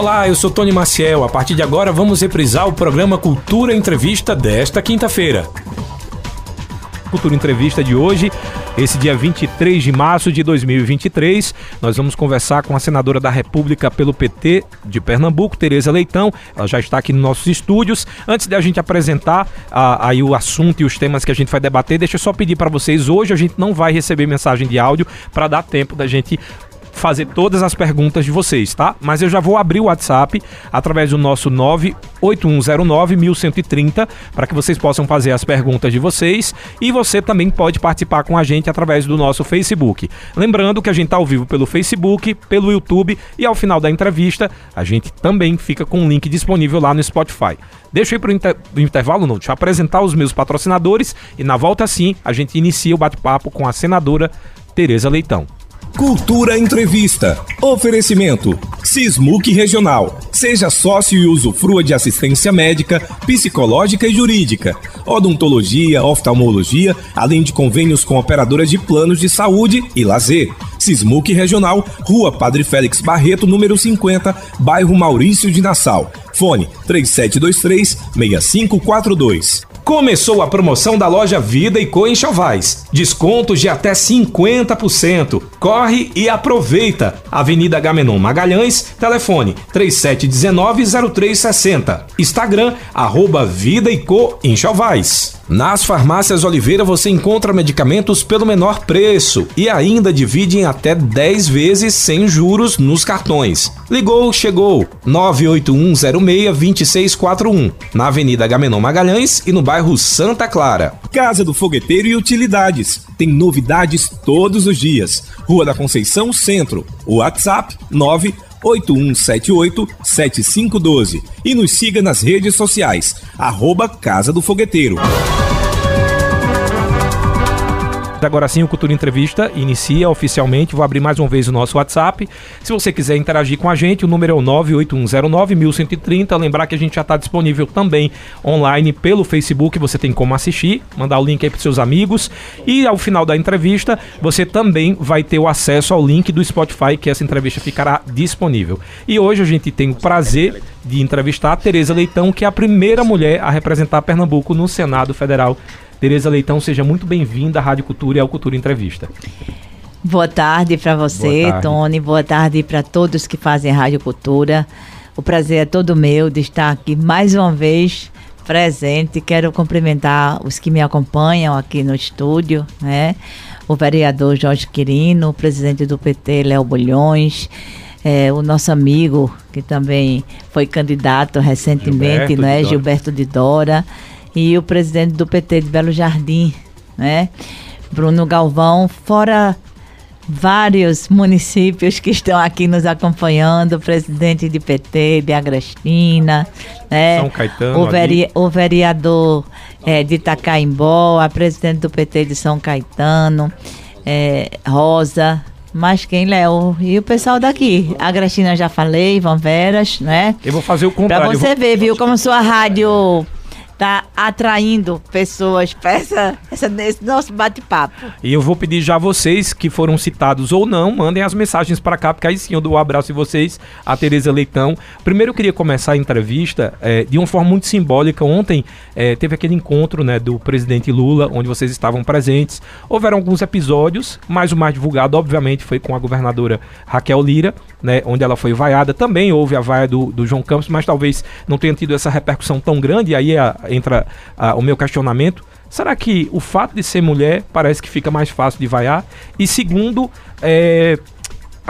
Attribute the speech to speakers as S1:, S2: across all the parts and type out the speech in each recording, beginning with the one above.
S1: Olá, eu sou Tony Maciel. A partir de agora vamos reprisar o programa Cultura Entrevista desta quinta-feira. Cultura Entrevista de hoje, esse dia 23 de março de 2023. Nós vamos conversar com a senadora da República pelo PT de Pernambuco, Tereza Leitão. Ela já está aqui nos nossos estúdios. Antes de a gente apresentar a, aí o assunto e os temas que a gente vai debater, deixa eu só pedir para vocês. Hoje a gente não vai receber mensagem de áudio para dar tempo da gente fazer todas as perguntas de vocês, tá? Mas eu já vou abrir o WhatsApp através do nosso 98109-1130 para que vocês possam fazer as perguntas de vocês e você também pode participar com a gente através do nosso Facebook. Lembrando que a gente está ao vivo pelo Facebook, pelo YouTube e ao final da entrevista a gente também fica com um link disponível lá no Spotify. Deixa eu ir para o inter intervalo, não, deixa eu apresentar os meus patrocinadores e na volta sim a gente inicia o bate-papo com a senadora Tereza Leitão.
S2: Cultura Entrevista. Oferecimento. Sismuc Regional. Seja sócio e usufrua de assistência médica, psicológica e jurídica. Odontologia, oftalmologia, além de convênios com operadoras de planos de saúde e lazer. Sismuc Regional, Rua Padre Félix Barreto, número 50, bairro Maurício de Nassau. Fone 3723 6542.
S1: Começou a promoção da loja Vida e Co em Chovais. Descontos de até 50%. Corre e aproveita. Avenida Gamenon Magalhães, telefone 3719-0360. Instagram, arroba Vida e Co em Chovais. Nas farmácias Oliveira você encontra medicamentos pelo menor preço e ainda divide em até 10 vezes sem juros nos cartões. Ligou, chegou. 981062641. Na Avenida Gamenon Magalhães e no bairro Santa Clara.
S2: Casa do Fogueteiro e Utilidades. Tem novidades todos os dias. Rua da Conceição Centro. WhatsApp 9 8178-7512 e nos siga nas redes sociais, arroba Casa do Fogueteiro.
S1: Agora sim, o Cultura Entrevista inicia oficialmente. Vou abrir mais uma vez o nosso WhatsApp. Se você quiser interagir com a gente, o número é o 98109-1130. Lembrar que a gente já está disponível também online pelo Facebook. Você tem como assistir, mandar o link aí para seus amigos. E ao final da entrevista, você também vai ter o acesso ao link do Spotify, que essa entrevista ficará disponível. E hoje a gente tem o prazer de entrevistar a Tereza Leitão, que é a primeira mulher a representar Pernambuco no Senado Federal Tereza Leitão, seja muito bem-vinda à Rádio Cultura e ao Cultura Entrevista.
S3: Boa tarde para você, tarde. Tony. Boa tarde para todos que fazem Rádio Cultura. O prazer é todo meu de estar aqui mais uma vez presente. Quero cumprimentar os que me acompanham aqui no estúdio, né? O vereador Jorge Quirino, o presidente do PT, Léo Bulhões, é, o nosso amigo, que também foi candidato recentemente, Gilberto né? De Gilberto de Dora e o presidente do PT de Belo Jardim, né? Bruno Galvão, fora vários municípios que estão aqui nos acompanhando, o presidente de PT de Agrestina, né?
S1: São Caetano,
S3: o, veri o vereador é, de Itacaimbó, a presidente do PT de São Caetano, é, Rosa, mas quem, Léo? E o pessoal daqui. A Agrestina já falei, Van Veras, né?
S1: Eu vou fazer o contrário.
S3: Pra você ver, viu, como sua rádio tá atraindo pessoas para essa, essa, esse nosso bate-papo.
S1: E eu vou pedir já a vocês que foram citados ou não, mandem as mensagens para cá, porque aí sim eu dou um abraço em vocês, a Tereza Leitão. Primeiro eu queria começar a entrevista é, de uma forma muito simbólica. Ontem é, teve aquele encontro né, do presidente Lula, onde vocês estavam presentes. Houveram alguns episódios, mas o mais divulgado, obviamente, foi com a governadora Raquel Lira, né, onde ela foi vaiada. Também houve a vaia do, do João Campos, mas talvez não tenha tido essa repercussão tão grande. Aí a, entra uh, o meu questionamento. Será que o fato de ser mulher parece que fica mais fácil de vaiar? E segundo, é,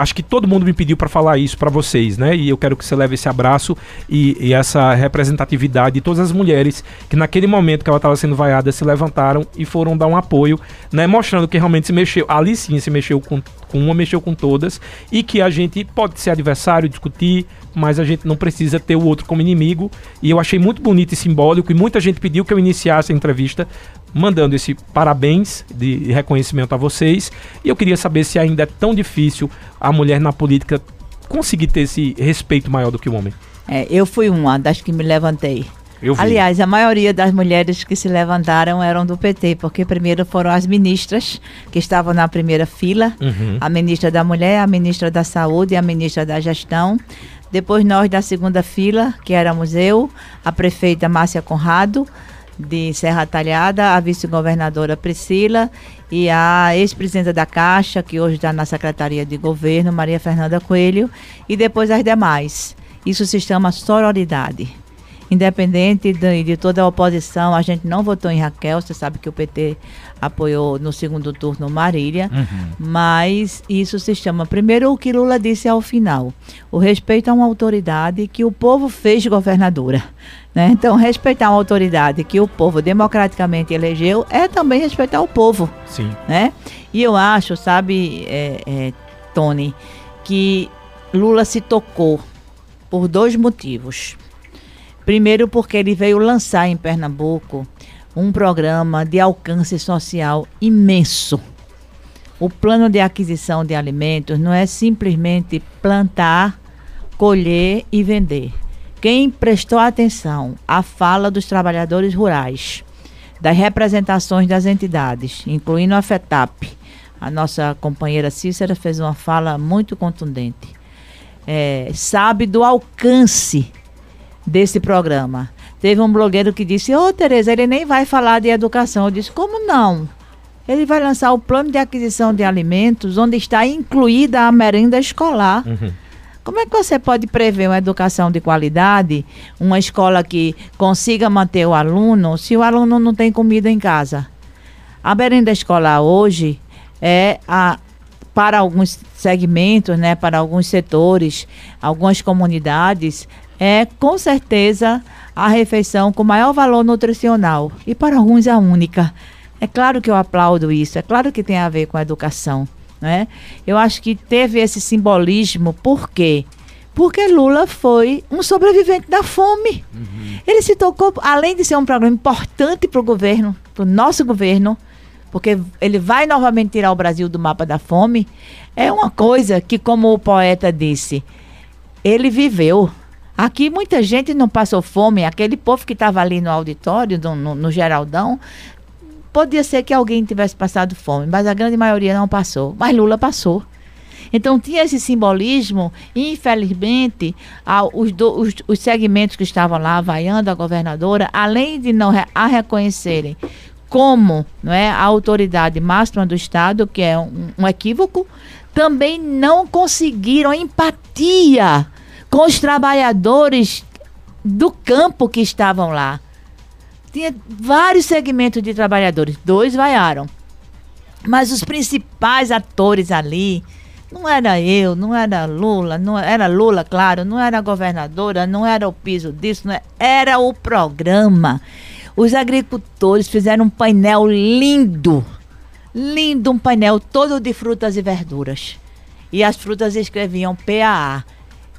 S1: acho que todo mundo me pediu para falar isso para vocês, né? E eu quero que você leve esse abraço e, e, essa representatividade de todas as mulheres que naquele momento que ela estava sendo vaiada se levantaram e foram dar um apoio, né? Mostrando que realmente se mexeu, ali sim se mexeu com, com uma, mexeu com todas e que a gente pode ser adversário, discutir, mas a gente não precisa ter o outro como inimigo. E eu achei muito bonito e simbólico, e muita gente pediu que eu iniciasse a entrevista mandando esse parabéns de reconhecimento a vocês. E eu queria saber se ainda é tão difícil a mulher na política conseguir ter esse respeito maior do que o homem.
S3: É, eu fui uma das que me levantei. Aliás, a maioria das mulheres que se levantaram eram do PT, porque primeiro foram as ministras que estavam na primeira fila, uhum. a ministra da Mulher, a ministra da Saúde e a ministra da Gestão Depois nós da segunda fila, que éramos eu, a prefeita Márcia Conrado, de Serra Talhada, a vice-governadora Priscila e a ex-presidenta da Caixa, que hoje está na Secretaria de Governo, Maria Fernanda Coelho, e depois as demais. Isso se chama sororidade independente de, de, toda a oposição, a gente não votou em Raquel, você sabe que o PT apoiou no segundo turno Marília, uhum. mas isso se chama, primeiro o que Lula disse ao final, o respeito a uma autoridade que o povo fez governadora. Né? Então, respeitar uma autoridade que o povo democraticamente elegeu é também respeitar o povo.
S1: Sim.
S3: Né? E eu acho, sabe, é, é, Tony, que Lula se tocou por dois motivos. Primeiro, porque ele veio lançar em Pernambuco um programa de alcance social imenso. O plano de aquisição de alimentos não é simplesmente plantar, colher e vender. Quem prestou atenção à fala dos trabalhadores rurais, das representações das entidades, incluindo a FETAP, a nossa companheira Cícera fez uma fala muito contundente. É, sabe do alcance desse programa. Teve um blogueiro que disse: Ô, oh, Tereza, ele nem vai falar de educação. Eu disse: Como não? Ele vai lançar o plano de aquisição de alimentos, onde está incluída a merenda escolar. Uhum. Como é que você pode prever uma educação de qualidade, uma escola que consiga manter o aluno, se o aluno não tem comida em casa? A merenda escolar hoje é a, para alguns segmentos, né, para alguns setores, algumas comunidades, é com certeza a refeição com maior valor nutricional e para alguns a única. É claro que eu aplaudo isso, é claro que tem a ver com a educação. Né? Eu acho que teve esse simbolismo, por quê? Porque Lula foi um sobrevivente da fome. Uhum. Ele se tocou, além de ser um programa importante para o governo, para o nosso governo, porque ele vai novamente tirar o Brasil do mapa da fome, é uma coisa que, como o poeta disse, ele viveu. Aqui muita gente não passou fome. Aquele povo que estava ali no auditório, no, no, no, Geraldão, podia ser que alguém tivesse passado fome, mas a grande maioria não passou. Mas Lula passou. Então tinha esse simbolismo, infelizmente, os, do, os, os, segmentos que estavam lá vaiando a governadora, além de não a reconhecerem como não é, a autoridade máxima do Estado, que é um, um equívoco, também não conseguiram empatia com os trabalhadores do campo que estavam lá. Tinha vários segmentos de trabalhadores, dois vaiaram. Mas os principais atores ali não era eu, não era Lula, não era Lula, claro, não era a governadora, não era o piso disso, era, era o programa. Os agricultores fizeram um painel lindo, lindo, um painel todo de frutas e verduras. E as frutas escreviam PAA,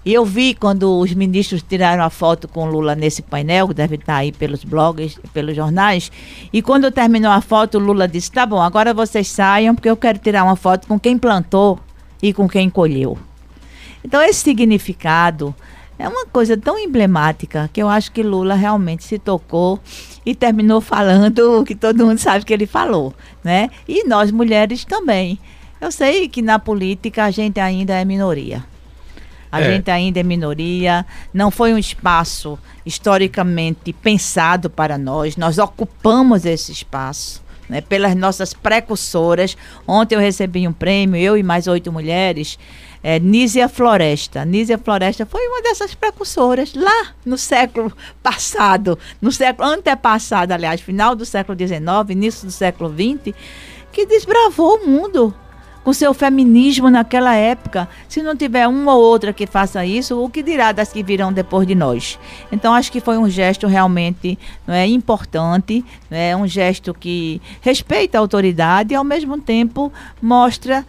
S3: e eu vi quando os ministros tiraram a foto com Lula nesse painel, que deve estar aí pelos blogs, pelos jornais. E quando terminou a foto, Lula disse: tá bom, agora vocês saiam, porque eu quero tirar uma foto com quem plantou e com quem colheu. Então, esse significado é uma coisa tão emblemática que eu acho que Lula realmente se tocou e terminou falando o que todo mundo sabe que ele falou, né? E nós mulheres também. Eu sei que na política a gente ainda é minoria. A é. gente ainda é minoria, não foi um espaço historicamente pensado para nós. Nós ocupamos esse espaço. Né, pelas nossas precursoras. Ontem eu recebi um prêmio, eu e mais oito mulheres, é, Nízia Floresta. Nízia Floresta foi uma dessas precursoras lá no século passado, no século antepassado, aliás, final do século XIX, início do século XX, que desbravou o mundo com seu feminismo naquela época. Se não tiver uma ou outra que faça isso, o que dirá das que virão depois de nós? Então acho que foi um gesto realmente não é importante, não é um gesto que respeita a autoridade e ao mesmo tempo mostra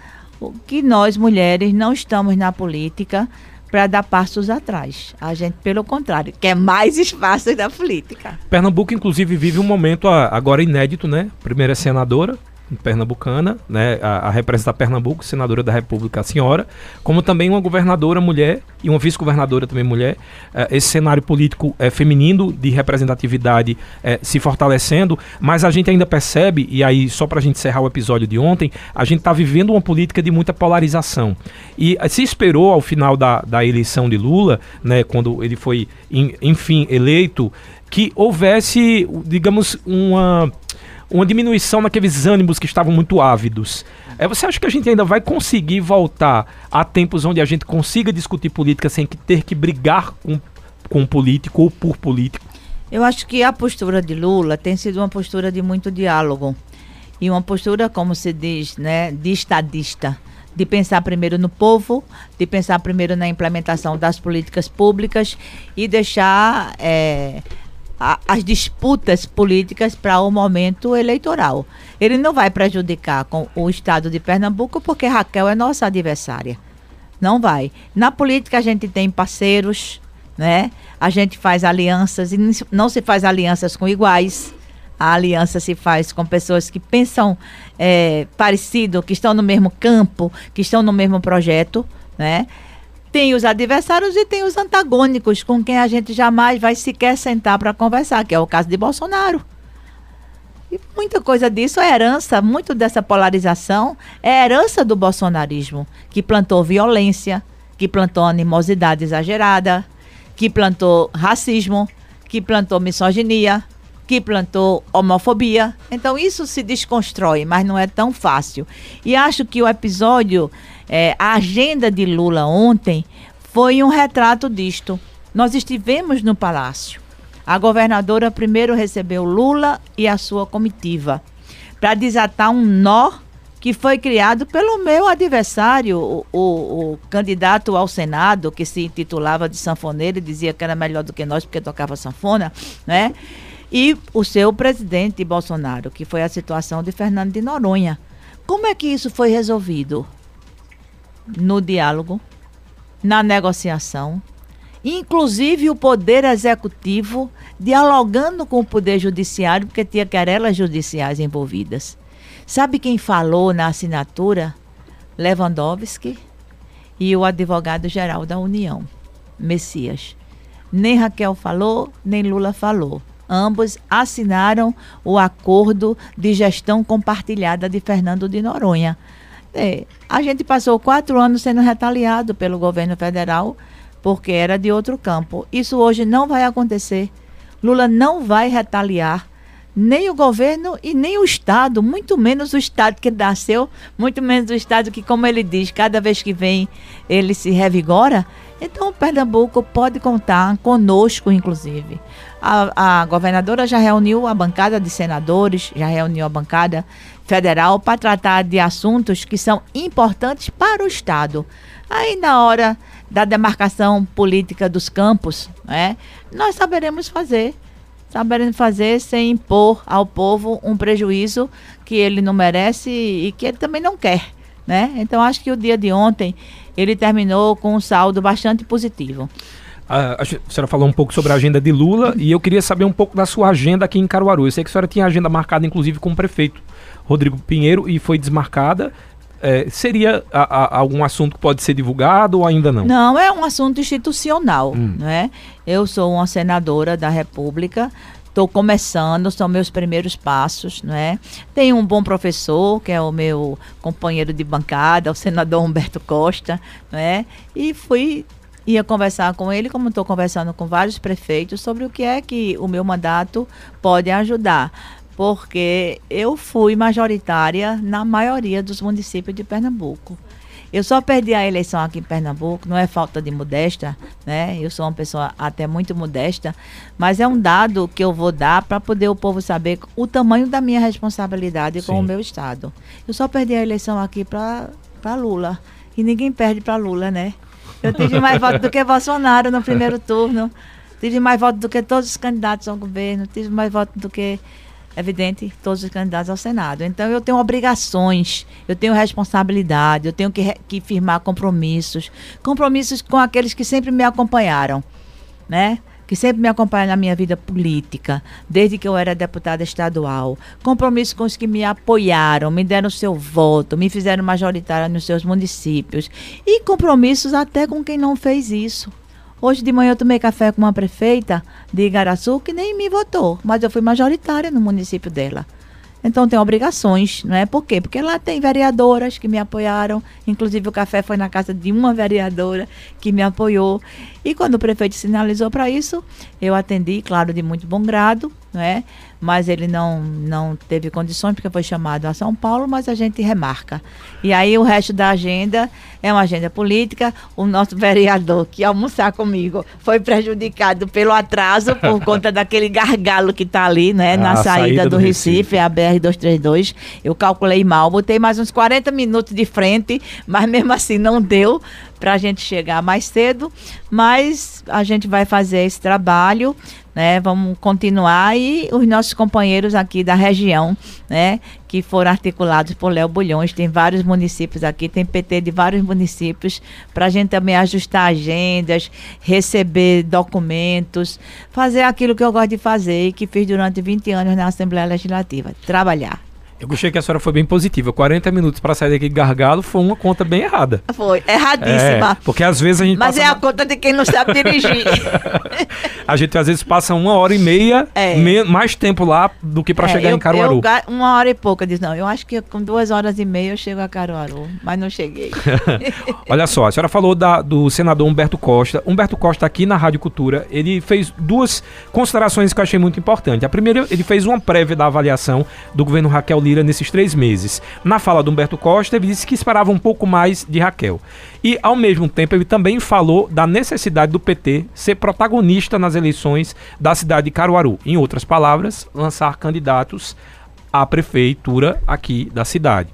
S3: que nós mulheres não estamos na política para dar passos atrás. A gente, pelo contrário, quer mais espaço da política.
S1: Pernambuco, inclusive, vive um momento agora inédito, né? Primeira senadora, pernambucana, né, a, a representar Pernambuco, senadora da República, a senhora, como também uma governadora mulher e uma vice-governadora também mulher. Uh, esse cenário político uh, feminino de representatividade uh, se fortalecendo, mas a gente ainda percebe, e aí só para a gente encerrar o episódio de ontem, a gente está vivendo uma política de muita polarização. E se esperou ao final da, da eleição de Lula, né, quando ele foi, in, enfim, eleito, que houvesse, digamos, uma uma diminuição naqueles ânimos que estavam muito ávidos. É, você acha que a gente ainda vai conseguir voltar a tempos onde a gente consiga discutir política sem que ter que brigar com, com político ou por político?
S3: Eu acho que a postura de Lula tem sido uma postura de muito diálogo e uma postura, como se diz, né, de estadista de pensar primeiro no povo, de pensar primeiro na implementação das políticas públicas e deixar é, a, as disputas políticas para o momento eleitoral. Ele não vai prejudicar com o estado de Pernambuco porque Raquel é nossa adversária. Não vai. Na política a gente tem parceiros, né? A gente faz alianças e não se faz alianças com iguais. A aliança se faz com pessoas que pensam é, parecido, que estão no mesmo campo, que estão no mesmo projeto, né? Tem os adversários e tem os antagônicos, com quem a gente jamais vai sequer sentar para conversar, que é o caso de Bolsonaro. E muita coisa disso é herança, muito dessa polarização é herança do bolsonarismo, que plantou violência, que plantou animosidade exagerada, que plantou racismo, que plantou misoginia, que plantou homofobia. Então isso se desconstrói, mas não é tão fácil. E acho que o episódio é, a agenda de Lula ontem foi um retrato disto. Nós estivemos no palácio. A governadora primeiro recebeu Lula e a sua comitiva para desatar um nó que foi criado pelo meu adversário, o, o, o, candidato ao Senado, que se intitulava de sanfoneiro e dizia que era melhor do que nós porque tocava sanfona, né? E o seu presidente Bolsonaro, que foi a situação de Fernando de Noronha. Como é que isso foi resolvido? no diálogo, na negociação, inclusive o poder executivo dialogando com o poder judiciário, porque tinha querelas judiciais envolvidas. Sabe quem falou na assinatura? Lewandowski e o advogado-geral da União, Messias. Nem Raquel falou, nem Lula falou. Ambos assinaram o acordo de gestão compartilhada de Fernando de Noronha. É, a gente passou quatro anos sendo retaliado pelo governo federal porque era de outro campo. Isso hoje não vai acontecer. Lula não vai retaliar nem o governo e nem o Estado, muito menos o Estado que nasceu, muito menos o Estado que, como ele diz, cada vez que vem ele se revigora. Então, Pernambuco pode contar conosco, inclusive. A, a governadora já reuniu a bancada de senadores, já reuniu a bancada federal para tratar de assuntos que são importantes para o Estado. Aí, na hora da demarcação política dos campos, né, nós saberemos fazer. Saberemos fazer sem impor ao povo um prejuízo que ele não merece e que ele também não quer. Né? Então, acho que o dia de ontem ele terminou com um saldo bastante positivo.
S1: A, a senhora falou um pouco sobre a agenda de Lula e eu queria saber um pouco da sua agenda aqui em Caruaru. Eu sei que a senhora tinha agenda marcada, inclusive, com o prefeito Rodrigo Pinheiro e foi desmarcada. É, seria a, a, algum assunto que pode ser divulgado ou ainda não?
S3: Não, é um assunto institucional. Hum. Né? Eu sou uma senadora da República, estou começando, são meus primeiros passos, né? Tenho um bom professor, que é o meu companheiro de bancada, o senador Humberto Costa, né? E fui ia conversar com ele, como estou conversando com vários prefeitos, sobre o que é que o meu mandato pode ajudar porque eu fui majoritária na maioria dos municípios de Pernambuco. Eu só perdi a eleição aqui em Pernambuco, não é falta de modesta, né? Eu sou uma pessoa até muito modesta, mas é um dado que eu vou dar para poder o povo saber o tamanho da minha responsabilidade Sim. com o meu estado. Eu só perdi a eleição aqui para Lula. E ninguém perde para Lula, né? Eu tive mais votos do que Bolsonaro no primeiro turno. Tive mais votos do que todos os candidatos ao governo. Tive mais votos do que evidente, todos os candidatos ao Senado. Então eu tenho obrigações, eu tenho responsabilidade, eu tenho que, que firmar compromissos, compromissos com aqueles que sempre me acompanharam, né? Que sempre me acompanha na minha vida política, desde que eu era deputada estadual. Compromisso com os que me apoiaram, me deram seu voto, me fizeram majoritária nos seus municípios. E compromissos até com quem não fez isso. Hoje de manhã eu tomei café com uma prefeita de Igaraçu que nem me votou, mas eu fui majoritária no município dela. Então tem obrigações, não é? Por quê? Porque lá tem vereadoras que me apoiaram, inclusive o café foi na casa de uma vereadora que me apoiou. E quando o prefeito sinalizou para isso, eu atendi, claro, de muito bom grado, não é? Mas ele não, não teve condições porque foi chamado a São Paulo, mas a gente remarca. E aí o resto da agenda é uma agenda política. O nosso vereador que almoçar comigo foi prejudicado pelo atraso por conta daquele gargalo que está ali, né, na saída, saída, do, do Recife, Recife, a BR-232. Eu calculei mal, botei mais uns 40 minutos de frente, mas mesmo assim não deu para a gente chegar mais cedo, mas a gente vai fazer esse trabalho né? Vamos continuar e os nossos companheiros aqui da região, né? Que foram articulados por Léo Bulhões, tem vários municípios aqui, tem PT de vários municípios, para a gente também ajustar agendas, receber documentos, fazer aquilo que eu gosto de fazer e que fiz durante 20 anos na Assembleia Legislativa, trabalhar.
S1: Eu gostei que a senhora foi bem positiva. 40 minutos para sair daqui gargalo foi uma conta bem errada.
S3: Foi, erradíssima.
S1: É, porque às vezes a gente
S3: Mas é a conta de quem não sabe dirigir.
S1: a gente às vezes passa uma hora e meia, é. me, mais tempo lá do que para é, chegar eu, em Caruaru.
S3: Eu, uma hora e pouca, diz não. Eu acho que com duas horas e meia eu chego a Caruaru, mas não cheguei.
S1: Olha só, a senhora falou da, do senador Humberto Costa. Humberto Costa aqui na Rádio Cultura, ele fez duas considerações que eu achei muito importantes. A primeira, ele fez uma prévia da avaliação do governo Raquel Lira nesses três meses. Na fala do Humberto Costa, ele disse que esperava um pouco mais de Raquel. E, ao mesmo tempo, ele também falou da necessidade do PT ser protagonista nas eleições da cidade de Caruaru. Em outras palavras, lançar candidatos à prefeitura aqui da cidade.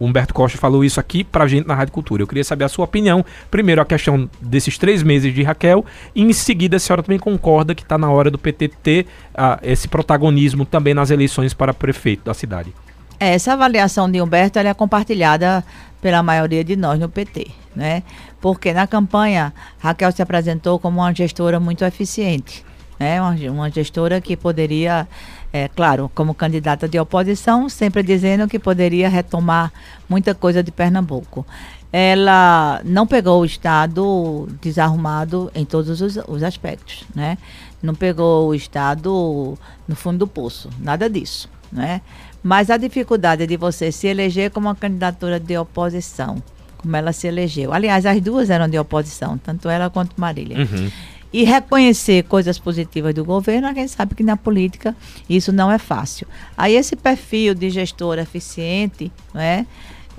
S1: O Humberto Costa falou isso aqui pra gente na Rádio Cultura. Eu queria saber a sua opinião. Primeiro, a questão desses três meses de Raquel. E em seguida, a senhora também concorda que está na hora do PT ter uh, esse protagonismo também nas eleições para prefeito da cidade.
S3: Essa avaliação de Humberto é compartilhada pela maioria de nós no PT, né? Porque na campanha Raquel se apresentou como uma gestora muito eficiente, né? Uma, uma gestora que poderia é, claro, como candidata de oposição, sempre dizendo que poderia retomar muita coisa de Pernambuco. Ela não pegou o Estado desarrumado em todos os, os aspectos, né? Não pegou o Estado no fundo do poço, nada disso, né? Mas a dificuldade de você se eleger como uma candidatura de oposição, como ela se elegeu. Aliás, as duas eram de oposição, tanto ela quanto Marília. Uhum e reconhecer coisas positivas do governo, a gente sabe que na política isso não é fácil. Aí esse perfil de gestor eficiente, não é?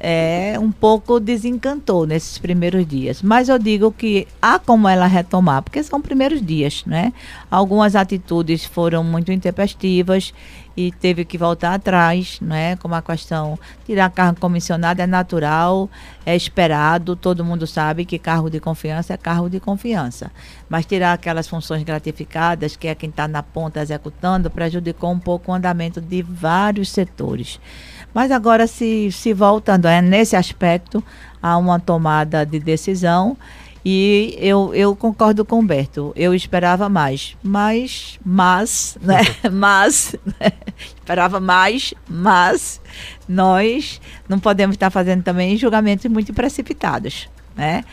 S3: é, um pouco desencantou nesses primeiros dias. Mas eu digo que há como ela retomar, porque são primeiros dias, né? Algumas atitudes foram muito intempestivas e teve que voltar atrás, né? Como a questão tirar cargo comissionado é natural, é esperado, todo mundo sabe que cargo de confiança é cargo de confiança. Mas tirar aquelas funções gratificadas, que é quem está na ponta executando, prejudicou um pouco o andamento de vários setores. Mas agora, se, se voltando é, nesse aspecto, há uma tomada de decisão e eu, eu concordo com o Humberto. Eu esperava mais. Mas, mas, né? mas, né? esperava mais, mas nós não podemos estar fazendo também julgamentos muito precipitados, né?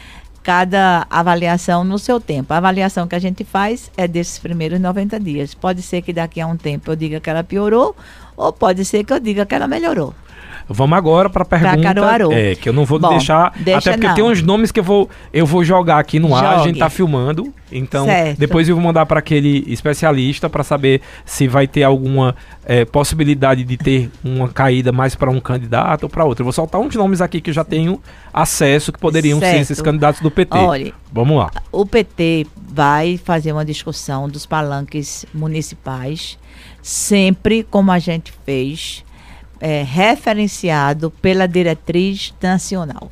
S3: Cada avaliação no seu tempo. A avaliação que a gente faz é desses primeiros 90 dias. Pode ser que daqui a um tempo eu diga que ela piorou ou pode ser que eu diga que ela melhorou.
S1: Vamos agora para a pergunta. Caruaru. É, que eu não vou Bom, deixar. Deixa até porque não. tem uns nomes que eu vou, eu vou jogar aqui no Jogue. ar, a gente tá filmando. Então, certo. depois eu vou mandar para aquele especialista para saber se vai ter alguma é, possibilidade de ter uma caída mais para um candidato ou para outro. Eu vou soltar uns nomes aqui que eu já tenho acesso que poderiam certo. ser esses candidatos do PT. Olha, Vamos lá.
S3: O PT vai fazer uma discussão dos palanques municipais sempre como a gente fez, é, referenciado pela diretriz nacional.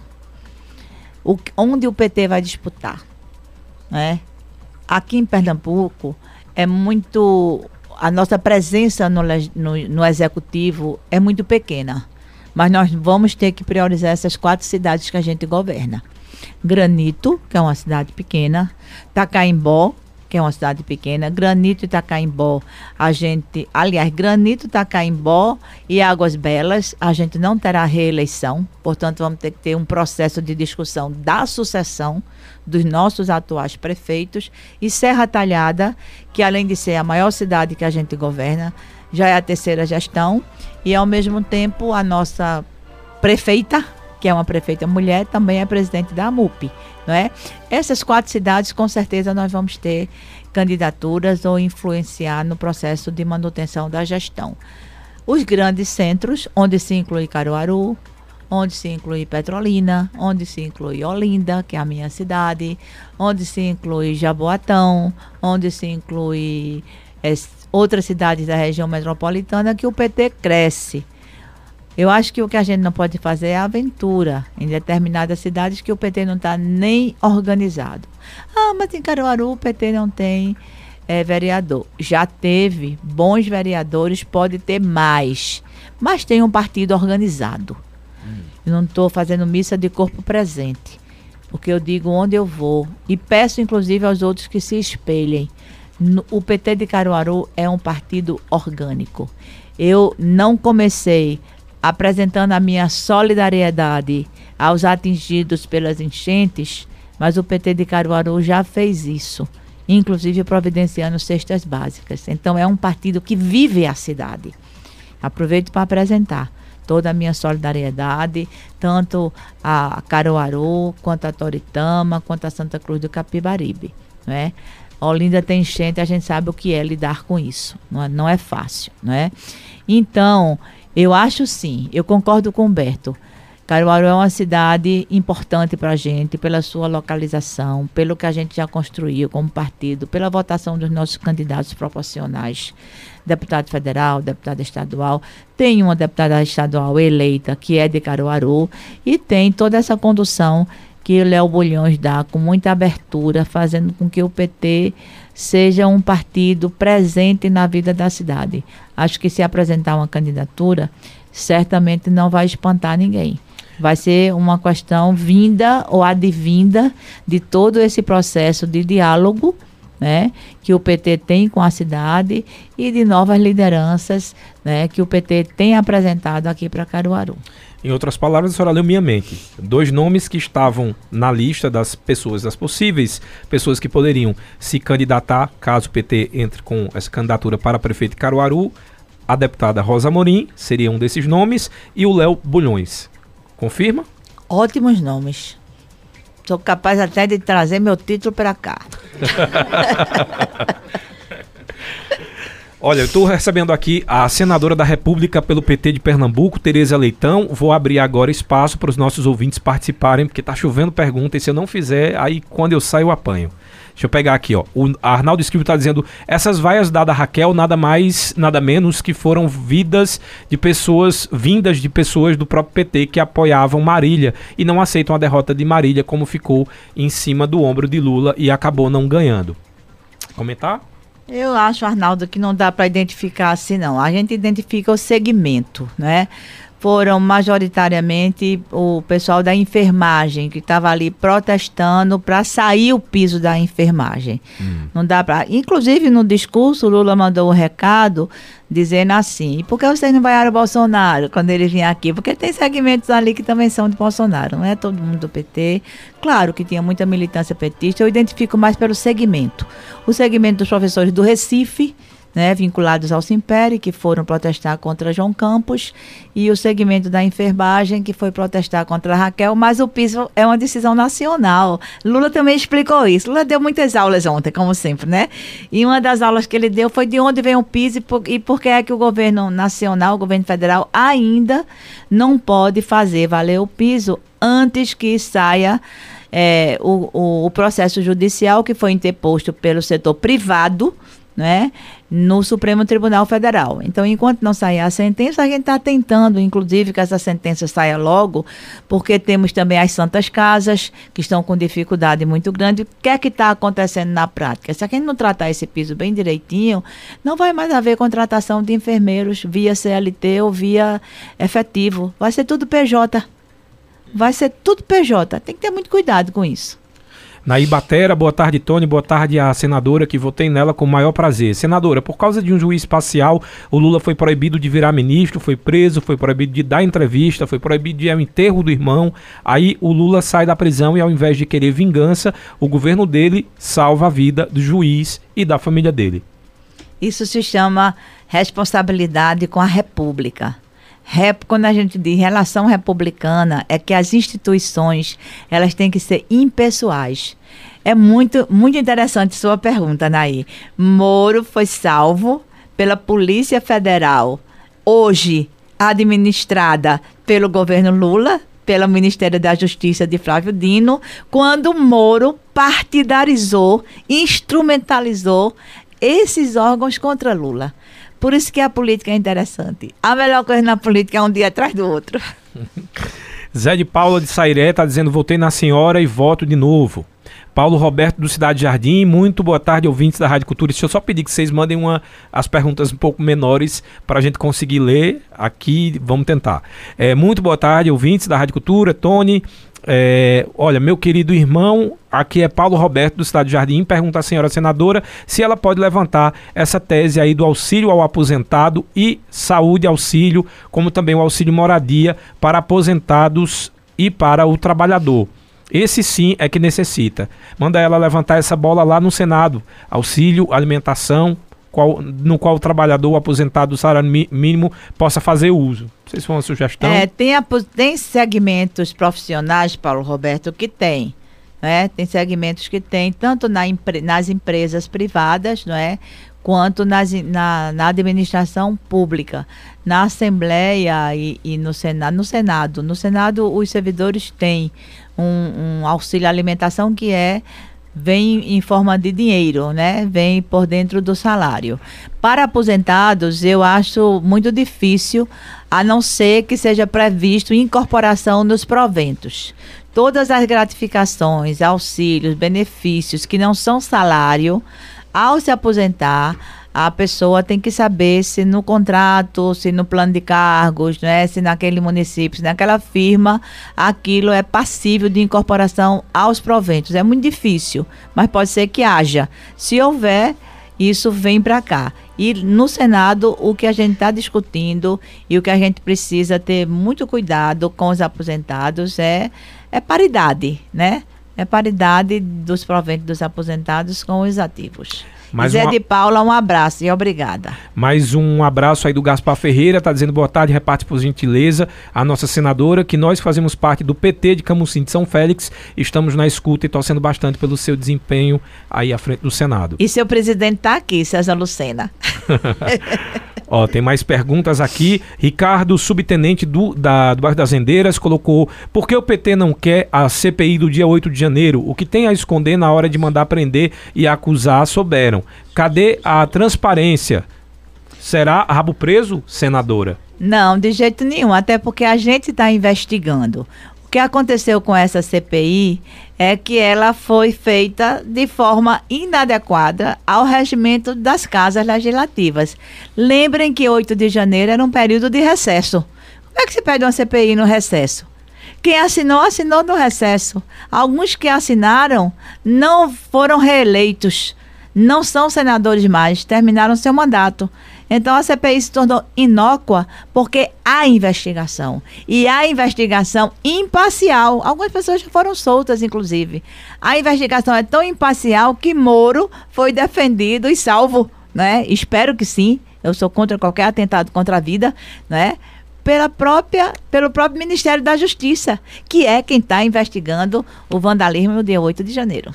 S3: O, onde o PT vai disputar. Né? Aqui em Pernambuco é muito. A nossa presença no, no, no executivo é muito pequena. Mas nós vamos ter que priorizar essas quatro cidades que a gente governa. Granito, que é uma cidade pequena, Tacaimbó, que é uma cidade pequena, Granito e Itacaimbó, a gente, aliás, Granito, Itacaimbó e Águas Belas, a gente não terá reeleição, portanto vamos ter que ter um processo de discussão da sucessão dos nossos atuais prefeitos e Serra Talhada, que além de ser a maior cidade que a gente governa, já é a terceira gestão e ao mesmo tempo a nossa prefeita, que é uma prefeita mulher, também é presidente da MUP não é? Essas quatro cidades, com certeza, nós vamos ter candidaturas ou influenciar no processo de manutenção da gestão. Os grandes centros, onde se inclui Caruaru, onde se inclui Petrolina, onde se inclui Olinda, que é a minha cidade, onde se inclui Jaboatão, onde se inclui é, outras cidades da região metropolitana, que o PT cresce. Eu acho que o que a gente não pode fazer é aventura em determinadas cidades que o PT não está nem organizado. Ah, mas em Caruaru o PT não tem é, vereador. Já teve bons vereadores, pode ter mais. Mas tem um partido organizado. Hum. Eu não estou fazendo missa de corpo presente. Porque eu digo onde eu vou. E peço, inclusive, aos outros que se espelhem. No, o PT de Caruaru é um partido orgânico. Eu não comecei apresentando a minha solidariedade aos atingidos pelas enchentes, mas o PT de Caruaru já fez isso, inclusive providenciando cestas básicas. Então é um partido que vive a cidade. Aproveito para apresentar toda a minha solidariedade, tanto a Caruaru, quanto a Toritama, quanto a Santa Cruz do Capibaribe. Não é? Olinda tem enchente, a gente sabe o que é lidar com isso. Não é, não é fácil, não é? Então, eu acho sim, eu concordo com o Humberto. Caruaru é uma cidade importante para a gente, pela sua localização, pelo que a gente já construiu como partido, pela votação dos nossos candidatos proporcionais, deputado federal, deputado estadual. Tem uma deputada estadual eleita que é de Caruaru e tem toda essa condução que o Léo Bulhões dá com muita abertura, fazendo com que o PT seja um partido presente na vida da cidade. Acho que se apresentar uma candidatura, certamente não vai espantar ninguém. Vai ser uma questão vinda ou advinda de todo esse processo de diálogo né, que o PT tem com a cidade e de novas lideranças né, que o PT tem apresentado aqui para Caruaru.
S1: Em outras palavras, a senhora leu minha mente. Dois nomes que estavam na lista das pessoas, das possíveis pessoas que poderiam se candidatar, caso o PT entre com essa candidatura para prefeito de Caruaru, a deputada Rosa Morim seria um desses nomes e o Léo Bulhões. Confirma?
S3: Ótimos nomes. Sou capaz até de trazer meu título para cá.
S1: Olha, eu estou recebendo aqui a senadora da República pelo PT de Pernambuco, Tereza Leitão. Vou abrir agora espaço para os nossos ouvintes participarem, porque está chovendo perguntas. Se eu não fizer, aí quando eu saio, eu apanho. Deixa eu pegar aqui, ó. O Arnaldo Escrivo está dizendo: essas vaias dadas a Raquel, nada mais, nada menos que foram vidas de pessoas, vindas de pessoas do próprio PT que apoiavam Marília e não aceitam a derrota de Marília, como ficou em cima do ombro de Lula e acabou não ganhando. Comentar?
S3: Eu acho, Arnaldo, que não dá para identificar assim, não. A gente identifica o segmento, né? Foram majoritariamente o pessoal da enfermagem que estava ali protestando para sair o piso da enfermagem. Hum. Não dá para. Inclusive no discurso, Lula mandou um recado dizendo assim: por que vocês não vaiaram o Bolsonaro quando ele vinha aqui? Porque tem segmentos ali que também são de Bolsonaro, não é todo mundo do PT. Claro que tinha muita militância petista, eu identifico mais pelo segmento. O segmento dos professores do Recife né, vinculados ao Simpere, que foram protestar contra João Campos, e o segmento da enfermagem, que foi protestar contra Raquel, mas o piso é uma decisão nacional. Lula também explicou isso. Lula deu muitas aulas ontem, como sempre, né? E uma das aulas que ele deu foi de onde vem o piso e por, e por que é que o governo nacional, o governo federal, ainda não pode fazer valer o piso antes que saia é, o, o, o processo judicial que foi interposto pelo setor privado, né, no Supremo Tribunal Federal. Então, enquanto não sair a sentença, a gente está tentando, inclusive, que essa sentença saia logo, porque temos também as santas casas, que estão com dificuldade muito grande. O que é que está acontecendo na prática? Se a gente não tratar esse piso bem direitinho, não vai mais haver contratação de enfermeiros via CLT ou via efetivo. Vai ser tudo PJ. Vai ser tudo PJ. Tem que ter muito cuidado com isso.
S1: Naí Batera, boa tarde, Tony. Boa tarde à senadora que votei nela com o maior prazer. Senadora, por causa de um juiz parcial, o Lula foi proibido de virar ministro, foi preso, foi proibido de dar entrevista, foi proibido de ir ao enterro do irmão. Aí o Lula sai da prisão e, ao invés de querer vingança, o governo dele salva a vida do juiz e da família dele.
S3: Isso se chama responsabilidade com a República. Rep, quando a gente diz relação republicana, é que as instituições elas têm que ser impessoais. É muito, muito interessante sua pergunta, Naí. Moro foi salvo pela Polícia Federal, hoje administrada pelo governo Lula, pelo Ministério da Justiça de Flávio Dino, quando Moro partidarizou, instrumentalizou esses órgãos contra Lula. Por isso que a política é interessante. A melhor coisa na política é um dia atrás do outro.
S1: Zé de Paula de Sairé está dizendo: votei na senhora e voto de novo. Paulo Roberto do Cidade Jardim, muito boa tarde, ouvintes da Rádio Cultura. Deixa eu só pedir que vocês mandem uma, as perguntas um pouco menores para a gente conseguir ler aqui. Vamos tentar. É, muito boa tarde, ouvintes da Rádio Cultura. Tony, é, olha, meu querido irmão, aqui é Paulo Roberto do Estado de Jardim, pergunta à senhora senadora se ela pode levantar essa tese aí do auxílio ao aposentado e saúde auxílio, como também o auxílio moradia para aposentados e para o trabalhador. Esse sim é que necessita. Manda ela levantar essa bola lá no Senado. Auxílio, alimentação, qual, no qual o trabalhador o aposentado do salário mínimo possa fazer uso. Sei se foi uma sugestão.
S3: É, tem, a, tem segmentos profissionais, Paulo Roberto, que tem. Né? Tem segmentos que tem, tanto na, nas empresas privadas, não é? quanto nas, na, na administração pública. Na Assembleia e, e, no, Senado, no Senado. No Senado, os servidores têm um, um auxílio alimentação que é vem em forma de dinheiro, né? Vem por dentro do salário. Para aposentados, eu acho muito difícil, a não ser que seja previsto incorporação nos proventos. Todas as gratificações, auxílios, benefícios que não são salário, ao se aposentar, a pessoa tem que saber se no contrato, se no plano de cargos, né, se naquele município, se naquela firma, aquilo é passível de incorporação aos proventos. É muito difícil, mas pode ser que haja. Se houver, isso vem para cá. E no Senado, o que a gente está discutindo e o que a gente precisa ter muito cuidado com os aposentados é, é paridade, né? É paridade dos proventos dos aposentados com os ativos. Mais Zé uma... de Paula, um abraço e obrigada.
S1: Mais um abraço aí do Gaspar Ferreira, tá dizendo boa tarde, reparte por gentileza a nossa senadora, que nós fazemos parte do PT de Camusim de São Félix, estamos na escuta e torcendo bastante pelo seu desempenho aí à frente do Senado.
S3: E seu presidente tá aqui, César Lucena.
S1: Ó, tem mais perguntas aqui. Ricardo, subtenente do, da, do bairro das Rendeiras, colocou: por que o PT não quer a CPI do dia 8 de janeiro? O que tem a esconder na hora de mandar prender e acusar souberam. Cadê a transparência? Será rabo preso, senadora?
S3: Não, de jeito nenhum, até porque a gente está investigando. O que aconteceu com essa CPI é que ela foi feita de forma inadequada ao regimento das casas legislativas. Lembrem que 8 de janeiro era um período de recesso. Como é que se pede uma CPI no recesso? Quem assinou, assinou no recesso. Alguns que assinaram não foram reeleitos, não são senadores mais, terminaram seu mandato. Então a CPI se tornou inócua porque há investigação. E há investigação imparcial. Algumas pessoas já foram soltas, inclusive. A investigação é tão imparcial que Moro foi defendido e salvo. Né? Espero que sim. Eu sou contra qualquer atentado contra a vida, né? Pela própria, pelo próprio Ministério da Justiça, que é quem está investigando o vandalismo no dia 8 de janeiro.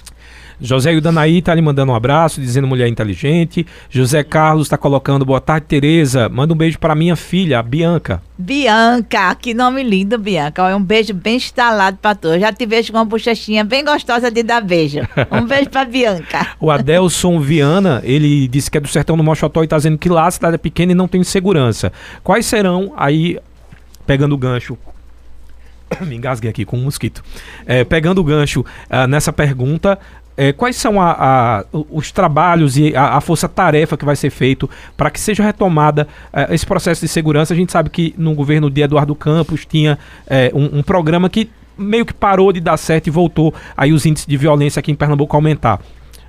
S1: José Ildanaí está lhe mandando um abraço, dizendo mulher inteligente. José Carlos está colocando boa tarde, Tereza. Manda um beijo para minha filha, a Bianca.
S3: Bianca, que nome lindo, Bianca. É um beijo bem instalado para tu. Eu já te vejo com uma bochechinha bem gostosa de dar beijo. Um beijo para Bianca.
S1: o Adelson Viana, ele disse que é do sertão do Mochotó e está dizendo que lá a cidade é pequena e não tem segurança. Quais serão aí, pegando o gancho, me engasguei aqui com um mosquito. É, pegando o gancho uh, nessa pergunta, é, quais são a, a, os trabalhos e a, a força-tarefa que vai ser feito para que seja retomada é, esse processo de segurança? A gente sabe que no governo de Eduardo Campos tinha é, um, um, programa que meio que parou de dar certo e voltou aí os índices de violência aqui em Pernambuco a aumentar.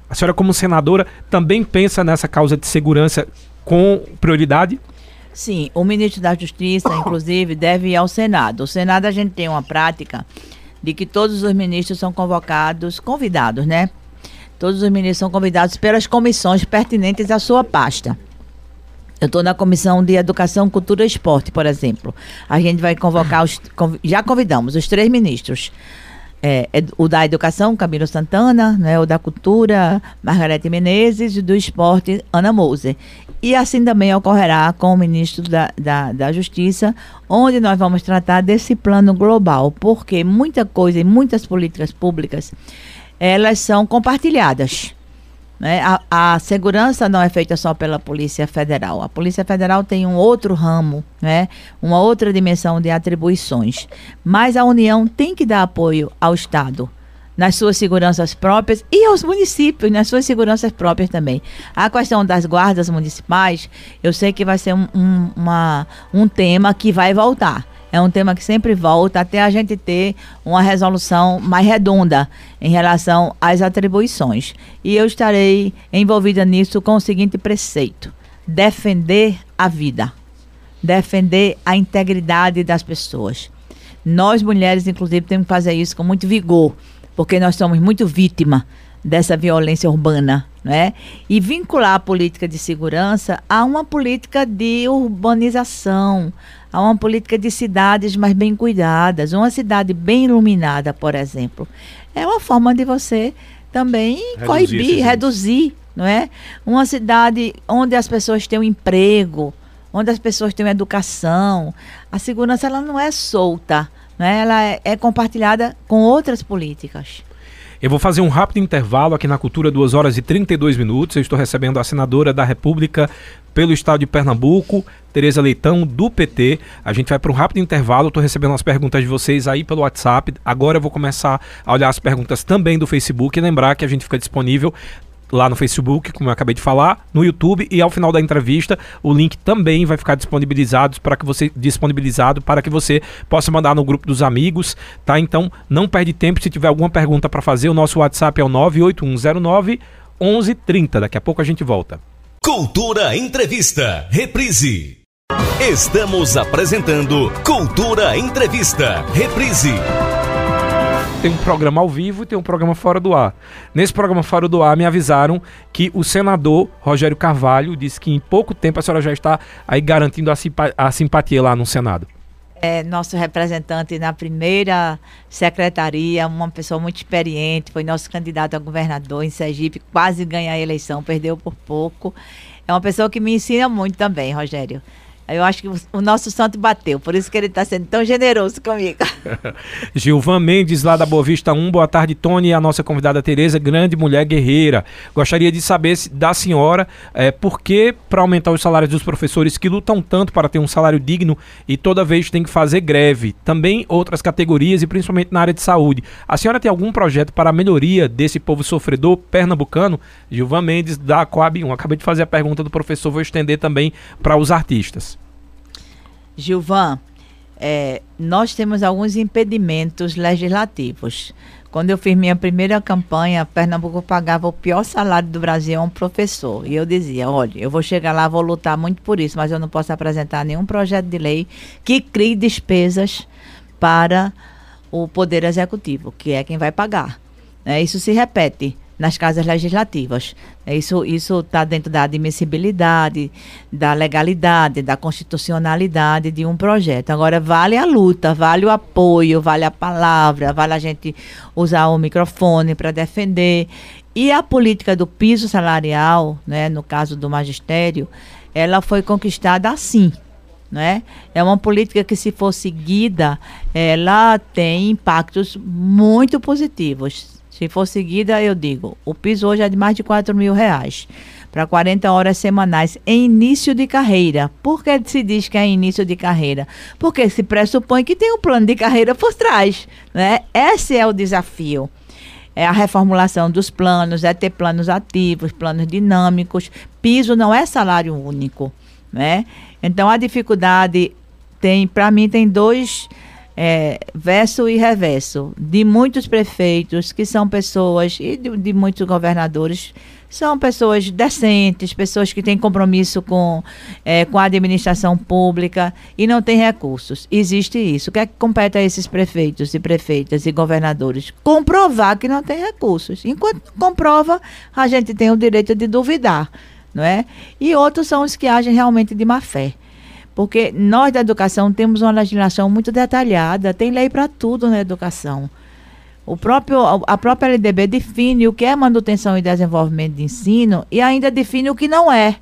S1: A senhora, como senadora, também pensa nessa causa de segurança com prioridade?
S3: Sim, o ministro da Justiça, inclusive, deve ir ao Senado. O Senado a gente tem uma prática de que todos os ministros são convocados, convidados, né? Todos os ministros são convidados pelas comissões pertinentes à sua pasta. Eu estou na comissão de Educação, Cultura e Esporte, por exemplo. A gente vai convocar os. Já convidamos os três ministros. É, o da Educação, Camilo Santana, né, o da Cultura, Margarete Menezes, e do Esporte, Ana Moser. E assim também ocorrerá com o ministro da, da, da Justiça, onde nós vamos tratar desse plano global, porque muita coisa e muitas políticas públicas, elas são compartilhadas. Né? A, a, segurança não é feita só pela Polícia Federal. A Polícia Federal tem um outro ramo, né? uma outra dimensão de atribuições. Mas a União tem que dar apoio ao Estado nas suas seguranças próprias e aos municípios nas suas seguranças próprias também. A questão das guardas municipais, eu sei que vai ser um, um, uma, um tema que vai voltar é um tema que sempre volta até a gente ter uma resolução mais redonda em relação às atribuições. E eu estarei envolvida nisso com o seguinte preceito: defender a vida, defender a integridade das pessoas. Nós mulheres, inclusive, temos que fazer isso com muito vigor, porque nós somos muito vítima dessa violência urbana, né? E vincular a política de segurança a uma política de urbanização, a uma política de cidades mais bem cuidadas, uma cidade bem iluminada, por exemplo. É uma forma de você também reduzir coibir, reduzir, não é? Uma cidade onde as pessoas têm um emprego, onde as pessoas têm educação. A segurança ela não é solta, né? ela é, é compartilhada com outras políticas.
S1: Eu vou fazer um rápido intervalo aqui na Cultura, 2 horas e 32 minutos. Eu estou recebendo a senadora da República pelo estado de Pernambuco, Tereza Leitão, do PT. A gente vai para um rápido intervalo. Estou recebendo as perguntas de vocês aí pelo WhatsApp. Agora eu vou começar a olhar as perguntas também do Facebook e lembrar que a gente fica disponível lá no Facebook, como eu acabei de falar, no YouTube e ao final da entrevista o link também vai ficar disponibilizado para que você disponibilizado para que você possa mandar no grupo dos amigos, tá? Então não perde tempo se tiver alguma pergunta para fazer, o nosso WhatsApp é o 98109 1130. Daqui a pouco a gente volta.
S2: Cultura Entrevista, reprise. Estamos apresentando Cultura Entrevista, reprise
S1: tem um programa ao vivo e tem um programa fora do ar. Nesse programa fora do ar me avisaram que o senador Rogério Carvalho disse que em pouco tempo a senhora já está aí garantindo a, simpa a simpatia lá no Senado.
S3: É nosso representante na primeira secretaria, uma pessoa muito experiente, foi nosso candidato a governador em Sergipe, quase ganha a eleição, perdeu por pouco. É uma pessoa que me ensina muito também, Rogério. Eu acho que o nosso santo bateu, por isso que ele está sendo tão generoso comigo.
S1: Gilvan Mendes, lá da Boa Vista 1. Boa tarde, Tony. E a nossa convidada Tereza, grande mulher guerreira. Gostaria de saber da senhora é, por que, para aumentar os salários dos professores que lutam tanto para ter um salário digno e toda vez tem que fazer greve. Também outras categorias e principalmente na área de saúde. A senhora tem algum projeto para a melhoria desse povo sofredor pernambucano? Gilvan Mendes, da Coab 1. Acabei de fazer a pergunta do professor, vou estender também para os artistas.
S3: Gilvan, é, nós temos alguns impedimentos legislativos. Quando eu fiz minha primeira campanha, Pernambuco pagava o pior salário do Brasil a um professor. E eu dizia: olha, eu vou chegar lá, vou lutar muito por isso, mas eu não posso apresentar nenhum projeto de lei que crie despesas para o Poder Executivo, que é quem vai pagar. É, isso se repete nas casas legislativas. Isso está dentro da admissibilidade, da legalidade, da constitucionalidade de um projeto. Agora, vale a luta, vale o apoio, vale a palavra, vale a gente usar o microfone para defender. E a política do piso salarial, né, no caso do magistério, ela foi conquistada assim. Né? É uma política que, se for seguida, ela tem impactos muito positivos se for seguida, eu digo, o piso hoje é de mais de 4 mil reais para 40 horas semanais em início de carreira. Por que se diz que é início de carreira? Porque se pressupõe que tem um plano de carreira por trás. Né? Esse é o desafio. É a reformulação dos planos, é ter planos ativos, planos dinâmicos. Piso não é salário único. Né? Então a dificuldade tem, para mim, tem dois é, verso e reverso de muitos prefeitos que são pessoas e de, de, muitos governadores são pessoas decentes, pessoas que têm compromisso com, é, com a administração pública e não têm recursos. Existe isso. O que é que compete a esses prefeitos e prefeitas e governadores? Comprovar que não tem recursos. Enquanto comprova, a gente tem o direito de duvidar, não é? E outros são os que agem realmente de má fé. Porque nós da educação temos uma legislação muito detalhada, tem lei para tudo na educação. O próprio, a própria LDB define o que é manutenção e desenvolvimento de ensino e ainda define o que não é.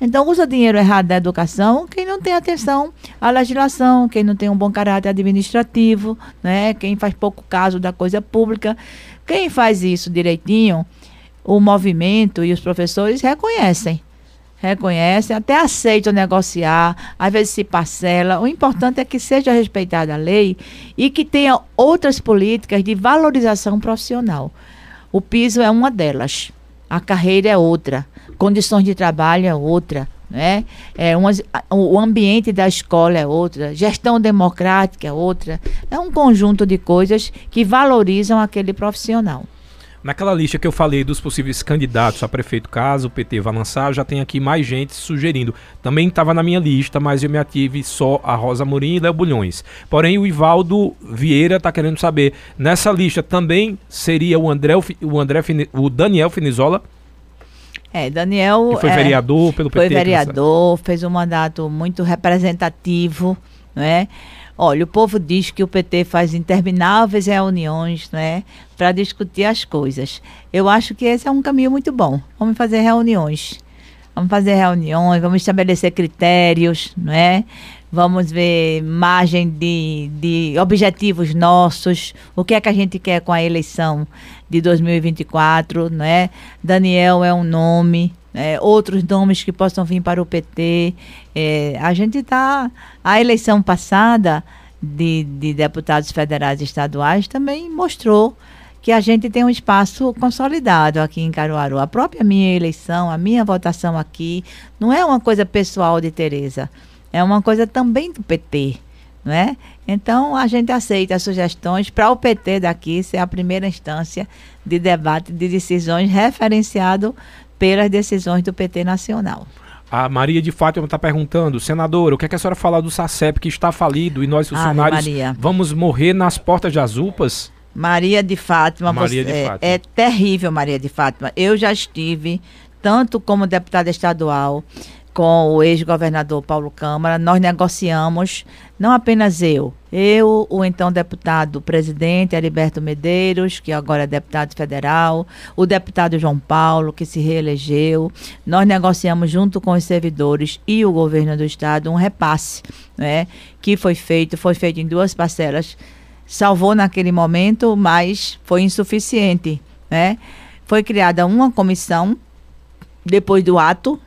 S3: Então, usa dinheiro errado da educação quem não tem atenção à legislação, quem não tem um bom caráter administrativo, né? quem faz pouco caso da coisa pública. Quem faz isso direitinho, o movimento e os professores reconhecem reconhecem, até aceitam negociar, às vezes se parcela. O importante é que seja respeitada a lei e que tenha outras políticas de valorização profissional. O piso é uma delas, a carreira é outra, condições de trabalho é outra. Né? É uma, o ambiente da escola é outra, gestão democrática é outra. É um conjunto de coisas que valorizam aquele profissional.
S1: Naquela lista que eu falei dos possíveis candidatos a prefeito, caso o PT vá lançar, já tem aqui mais gente sugerindo. Também estava na minha lista, mas eu me ative só a Rosa Morim e Léo Bulhões. Porém, o Ivaldo Vieira está querendo saber, nessa lista também seria o André, o André, o Daniel Finizola?
S3: É, Daniel.
S1: Que foi
S3: é,
S1: vereador pelo
S3: PT. Foi vereador, fez um mandato muito representativo, não é? Olha, o povo diz que o PT faz intermináveis reuniões, né, para discutir as coisas. Eu acho que esse é um caminho muito bom. Vamos fazer reuniões. Vamos fazer reuniões, vamos estabelecer critérios, né? Vamos ver margem de, de objetivos nossos, o que é que a gente quer com a eleição de 2024, né? Daniel é um nome, é, outros nomes que possam vir para o PT. É, a gente está. A eleição passada de, de deputados federais e estaduais também mostrou que a gente tem um espaço consolidado aqui em Caruaru. A própria minha eleição, a minha votação aqui, não é uma coisa pessoal de Tereza, é uma coisa também do PT. Não é? Então, a gente aceita as sugestões para o PT daqui ser a primeira instância de debate de decisões referenciado pelas decisões do PT nacional.
S1: A Maria de Fátima está perguntando, senadora, o que, é que a senhora fala do SACEP que está falido e nós funcionários vamos morrer nas portas das UPAs?
S3: Maria de Fátima, Maria você, de Fátima. É, é terrível, Maria de Fátima. Eu já estive, tanto como deputada estadual, com o ex-governador Paulo Câmara, nós negociamos, não apenas eu, eu, o então deputado presidente Heriberto Medeiros, que agora é deputado federal, o deputado João Paulo, que se reelegeu, nós negociamos junto com os servidores e o governo do estado um repasse, né, que foi feito, foi feito em duas parcelas, salvou naquele momento, mas foi insuficiente, né? Foi criada uma comissão depois do ato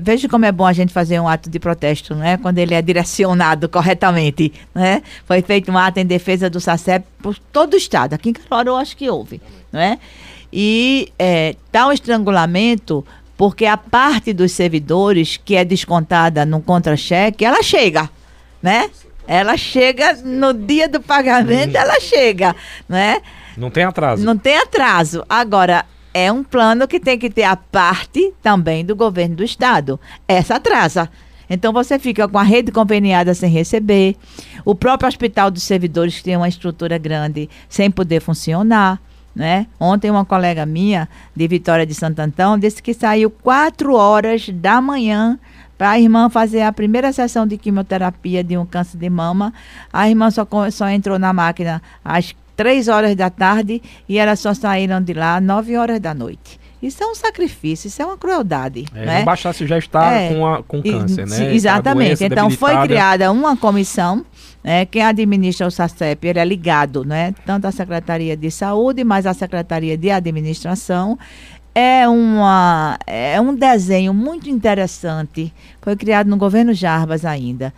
S3: Veja como é bom a gente fazer um ato de protesto, né? Quando ele é direcionado corretamente, né? Foi feito um ato em defesa do SACEP por todo o estado. Aqui em Caruaru acho que houve, né? E é, um estrangulamento porque a parte dos servidores que é descontada no contra-cheque, ela chega, né? Ela chega no dia do pagamento, ela chega, né?
S1: Não tem atraso.
S3: Não tem atraso. Agora, é um plano que tem que ter a parte também do governo do estado. Essa atrasa. Então você fica com a rede conveniada sem receber, o próprio hospital dos servidores que tem uma estrutura grande sem poder funcionar. Né? Ontem uma colega minha de Vitória de Santo Antão disse que saiu quatro horas da manhã para a irmã fazer a primeira sessão de quimioterapia de um câncer de mama. A irmã só, só entrou na máquina às três horas da tarde e elas só saíram de lá nove horas da noite. Isso é um sacrifício, isso é uma crueldade. É,
S1: né? Não bastasse já estar é, com, a, com câncer, né?
S3: Exatamente. Então foi criada uma comissão. Né, quem administra o SACEP ele é ligado, né, tanto à Secretaria de Saúde, mas à Secretaria de Administração. É, uma, é um desenho muito interessante. Foi criado no governo Jarbas ainda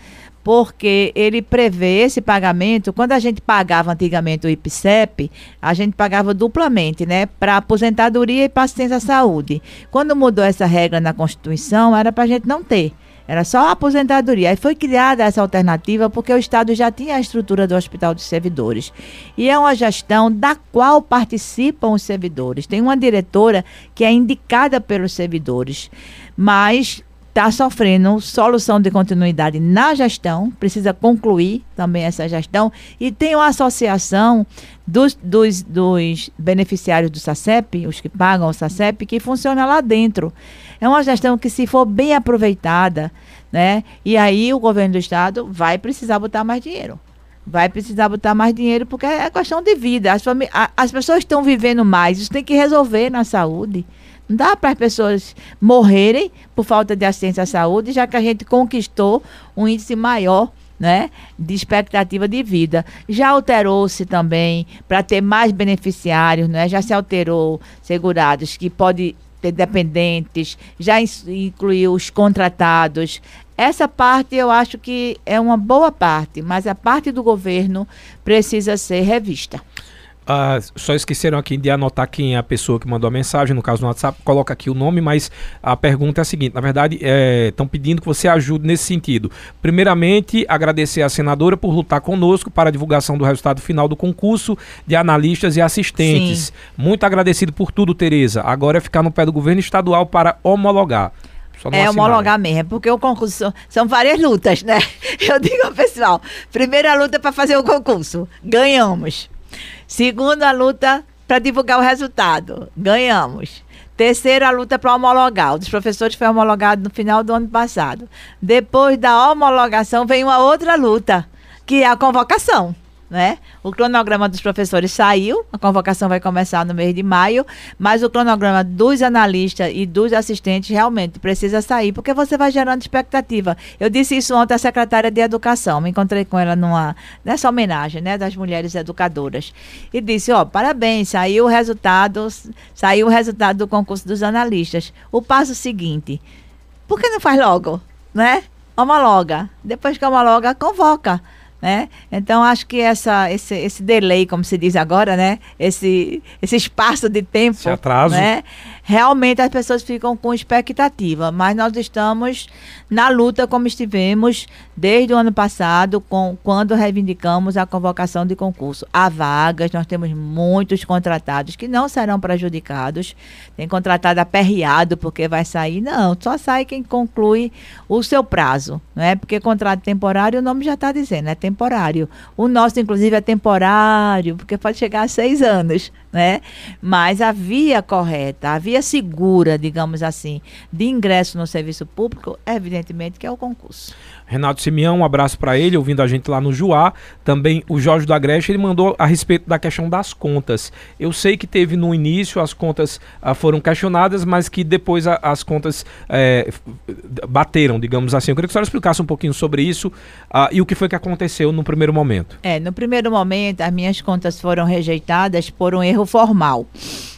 S3: porque ele prevê esse pagamento. Quando a gente pagava antigamente o IPSEP, a gente pagava duplamente, né? Para aposentadoria e para assistência à saúde. Quando mudou essa regra na Constituição, era para a gente não ter Era só a aposentadoria. Aí foi criada essa alternativa porque o Estado já tinha a estrutura do Hospital dos Servidores. E é uma gestão da qual participam os servidores. Tem uma diretora que é indicada pelos servidores, mas está sofrendo solução de continuidade na gestão, precisa concluir também essa gestão, e tem uma associação dos, dos, dos beneficiários do SACEP, os que pagam o SACEP, que funciona lá dentro. É uma gestão que, se for bem aproveitada, né, e aí o governo do estado vai precisar botar mais dinheiro vai precisar botar mais dinheiro porque é questão de vida. As, as pessoas estão vivendo mais, isso tem que resolver na saúde. Não dá para as pessoas morrerem por falta de assistência à saúde, já que a gente conquistou um índice maior né, de expectativa de vida. Já alterou-se também para ter mais beneficiários, né? já se alterou segurados que pode ter dependentes, já incluiu os contratados. Essa parte eu acho que é uma boa parte, mas a parte do governo precisa ser revista.
S1: Uh, só esqueceram aqui de anotar quem é a pessoa que mandou a mensagem, no caso no WhatsApp, coloca aqui o nome, mas a pergunta é a seguinte: na verdade, estão é, pedindo que você ajude nesse sentido. Primeiramente, agradecer à senadora por lutar conosco para a divulgação do resultado final do concurso de analistas e assistentes. Sim. Muito agradecido por tudo, Tereza. Agora é ficar no pé do governo estadual para homologar.
S3: É homologar mesmo, porque o concurso são, são várias lutas, né? Eu digo ao pessoal: primeira luta para fazer o concurso, ganhamos. Segunda luta para divulgar o resultado. Ganhamos. Terceira luta para homologar. O dos professores foi homologado no final do ano passado. Depois da homologação vem uma outra luta, que é a convocação né? O cronograma dos professores saiu, a convocação vai começar no mês de maio, mas o cronograma dos analistas e dos assistentes realmente precisa sair, porque você vai gerando expectativa. Eu disse isso ontem à secretária de Educação, me encontrei com ela numa nessa homenagem, né, das mulheres educadoras. E disse, ó, parabéns, saiu o resultado, saiu o resultado do concurso dos analistas. O passo seguinte, por que não faz logo, né? Homologa. Depois que homologa, convoca né? Então acho que essa, esse, esse delay, como se diz agora, né? Esse, esse espaço de tempo, esse
S1: atraso.
S3: né? Realmente as pessoas ficam com expectativa, mas nós estamos na luta como estivemos desde o ano passado, com, quando reivindicamos a convocação de concurso. Há vagas, nós temos muitos contratados que não serão prejudicados. Tem contratado aperreado porque vai sair. Não, só sai quem conclui o seu prazo, não é? Porque contrato temporário, o nome já está dizendo, é temporário. O nosso, inclusive, é temporário, porque pode chegar a seis anos, né? Mas a via correta, a via segura, digamos assim, de ingresso no serviço público, evidentemente que é o concurso.
S1: Renato Simeão, um abraço para ele, ouvindo a gente lá no Juá. Também o Jorge do Agreste, ele mandou a respeito da questão das contas. Eu sei que teve no início as contas ah, foram questionadas, mas que depois a, as contas é, bateram, digamos assim. Eu queria que a senhora explicasse um pouquinho sobre isso ah, e o que foi que aconteceu no primeiro momento.
S3: É, no primeiro momento as minhas contas foram rejeitadas por um erro formal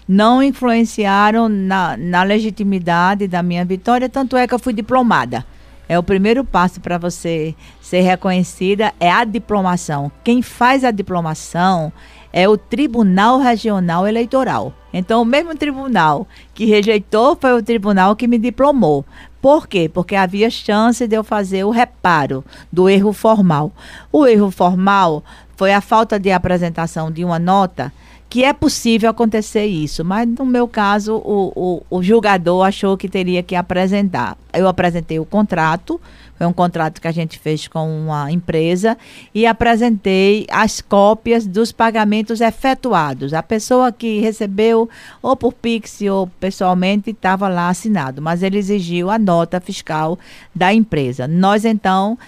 S3: não influenciaram na, na, legitimidade da minha vitória, tanto é que eu fui diplomada. É o primeiro passo para você ser reconhecida é a diplomação. Quem faz a diplomação é o Tribunal Regional Eleitoral. Então, o mesmo tribunal que rejeitou foi o tribunal que me diplomou. Por quê? Porque havia chance de eu fazer o reparo do erro formal. O erro formal foi a falta de apresentação de uma nota que é possível acontecer isso, mas no meu caso o, o, o, julgador achou que teria que apresentar. Eu apresentei o contrato, foi um contrato que a gente fez com uma empresa e apresentei as cópias dos pagamentos efetuados. A pessoa que recebeu ou por Pix ou pessoalmente estava lá assinado, mas ele exigiu a nota fiscal da empresa. Nós então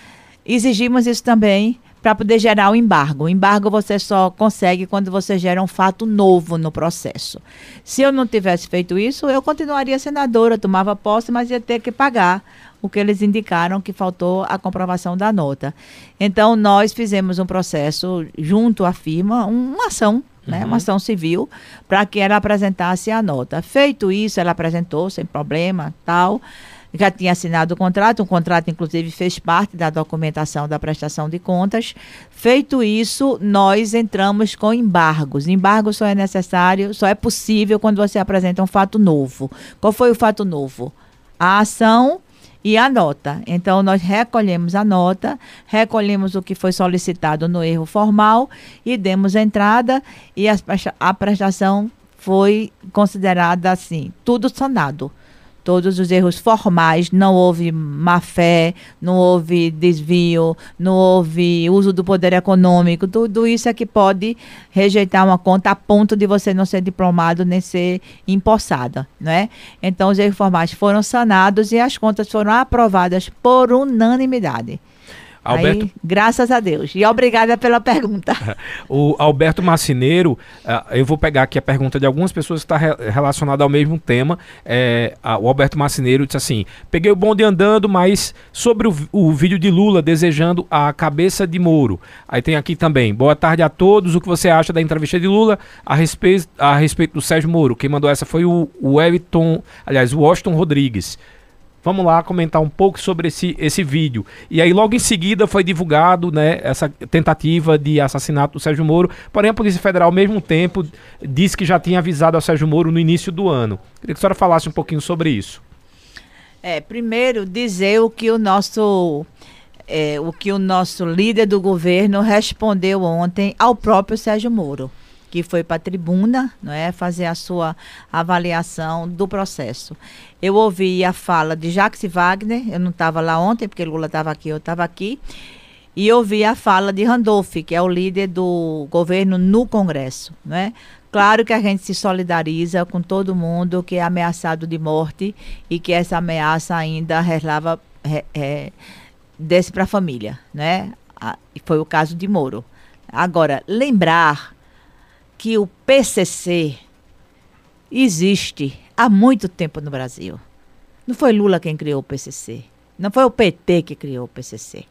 S3: exigimos isso também para poder gerar o embargo. O embargo você só consegue quando você gera um fato novo no processo. Se eu não tivesse feito isso, eu continuaria senadora, tomava posse, mas ia ter que pagar o que eles indicaram que faltou a comprovação da nota. Então, nós fizemos um processo junto à firma, uma ação né, uhum. uma ação civil, para que ela apresentasse a nota. Feito isso, ela apresentou sem problema, tal já tinha assinado o contrato, o contrato inclusive fez parte da documentação da prestação de contas. Feito isso, nós entramos com embargos. Embargo só é necessário, só é possível quando você apresenta um fato novo. Qual foi o fato novo? A ação e a nota. Então, nós recolhemos a nota, recolhemos o que foi solicitado no erro formal e demos entrada e a prestação foi considerada assim, tudo sanado todos os erros formais, não houve má fé, não houve desvio, não houve uso do poder econômico, tudo isso é que pode rejeitar uma conta a ponto de você não ser diplomado nem ser empossada, né? Então os erros formais foram sanados e as contas foram aprovadas por unanimidade. Alberto... Aí, graças a Deus. E obrigada pela pergunta.
S1: o Alberto Macineiro, uh, eu vou pegar aqui a pergunta de algumas pessoas que está re relacionada ao mesmo tema. É, o Alberto Macineiro disse assim: peguei o bonde andando, mas sobre o, o, vídeo de Lula desejando a cabeça de Moro. Aí tem aqui também: boa tarde a todos. O que você acha da entrevista de Lula a respeito, a respeito do Sérgio Moro? Quem mandou essa foi o, o Everton, aliás, o Washington Rodrigues. Vamos lá comentar um pouco sobre esse, esse vídeo. E aí, logo em seguida, foi divulgado né, essa tentativa de assassinato do Sérgio Moro. Porém, a Polícia Federal, ao mesmo tempo, disse que já tinha avisado ao Sérgio Moro no início do ano. Queria que a senhora falasse um pouquinho sobre isso.
S3: É, primeiro, dizer o que o nosso. É, o que o nosso líder do governo respondeu ontem ao próprio Sérgio Moro que foi para a tribuna, não é, fazer a sua avaliação do processo. Eu ouvi a fala de Jacques Wagner, eu não estava lá ontem, porque Lula estava aqui, eu estava aqui, e ouvi a fala de Randolph, que é o líder do governo no Congresso, não é? Claro que a gente se solidariza com todo mundo que é ameaçado de morte e que essa ameaça ainda relava, é, desce para a família, né? foi o caso de Moro. Agora, lembrar que o PCC existe há muito tempo no Brasil. Não foi Lula quem criou o PCC. Não foi o PT que criou o PCC.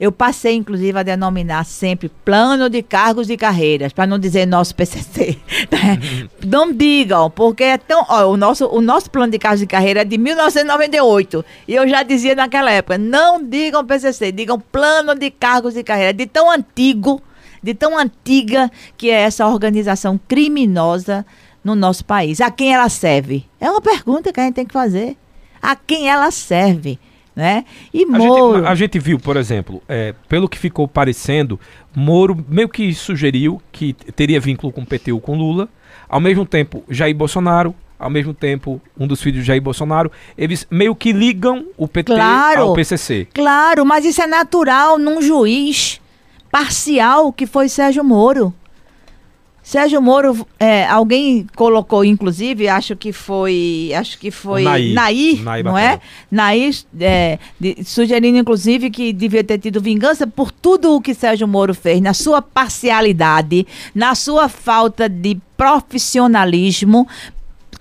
S3: Eu passei, inclusive, a denominar sempre plano de cargos e carreiras, para não dizer nosso PCC. Né? não digam, porque é tão. Ó, o, nosso, o nosso plano de cargos e carreira é de 1998. E eu já dizia naquela época: não digam PCC, digam plano de cargos e carreiras. De tão antigo de tão antiga que é essa organização criminosa no nosso país. A quem ela serve? É uma pergunta que a gente tem que fazer. A quem ela serve? Né?
S1: E Moro. A gente, a gente viu, por exemplo, é, pelo que ficou parecendo, Moro meio que sugeriu que teria vínculo com o PT ou com Lula. Ao mesmo tempo, Jair Bolsonaro, ao mesmo tempo, um dos filhos de Jair Bolsonaro, eles meio que ligam o PT claro, ao PCC.
S3: Claro, mas isso é natural num juiz parcial que foi Sérgio Moro. Sérgio Moro, é, alguém colocou, inclusive, acho que foi, acho que foi Nair, Nair, Nair não é? Nair, é, de, sugerindo, inclusive, que devia ter tido vingança por tudo o que Sérgio Moro fez, na sua parcialidade, na sua falta de profissionalismo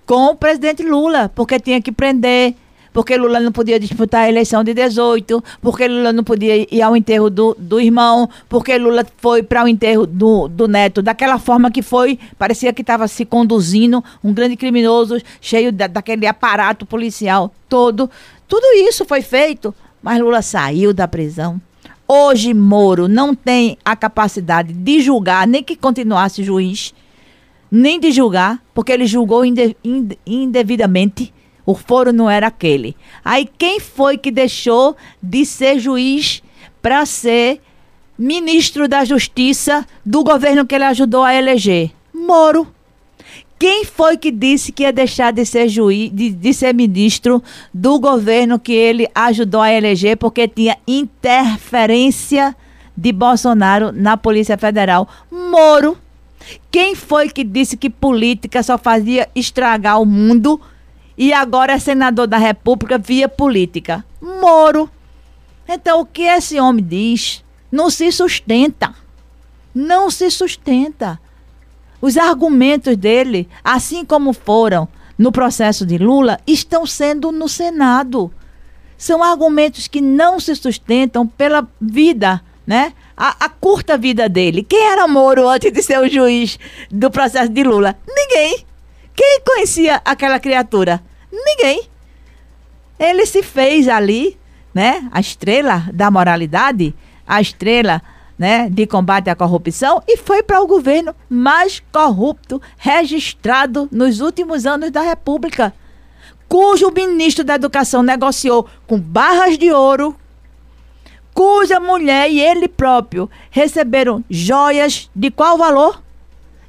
S3: com o presidente Lula, porque tinha que prender, porque Lula não podia disputar a eleição de 18, porque Lula não podia ir ao enterro do, do irmão, porque Lula foi para o enterro do, do neto, daquela forma que foi, parecia que estava se conduzindo um grande criminoso, cheio da, daquele aparato policial todo. Tudo isso foi feito, mas Lula saiu da prisão. Hoje, Moro não tem a capacidade de julgar, nem que continuasse juiz, nem de julgar, porque ele julgou inde, inde, indevidamente o foro não era aquele. Aí quem foi que deixou de ser juiz para ser ministro da Justiça do governo que ele ajudou a eleger? Moro. Quem foi que disse que ia deixar de ser juiz, de, de ser ministro do governo que ele ajudou a eleger porque tinha interferência de Bolsonaro na Polícia Federal? Moro. Quem foi que disse que política só fazia estragar o mundo? E agora é senador da República via política. Moro. Então, o que esse homem diz não se sustenta. Não se sustenta. Os argumentos dele, assim como foram no processo de Lula, estão sendo no Senado. São argumentos que não se sustentam pela vida, né? A, a, curta vida dele. Quem era Moro antes de ser o juiz do processo de Lula? Ninguém. Quem conhecia aquela criatura? Ninguém. Ele se fez ali, né? A estrela da moralidade, a estrela né, de combate à corrupção e foi para o governo mais corrupto registrado nos últimos anos da República. cujo ministro da Educação negociou com barras de ouro, cuja mulher e ele próprio receberam joias de qual valor?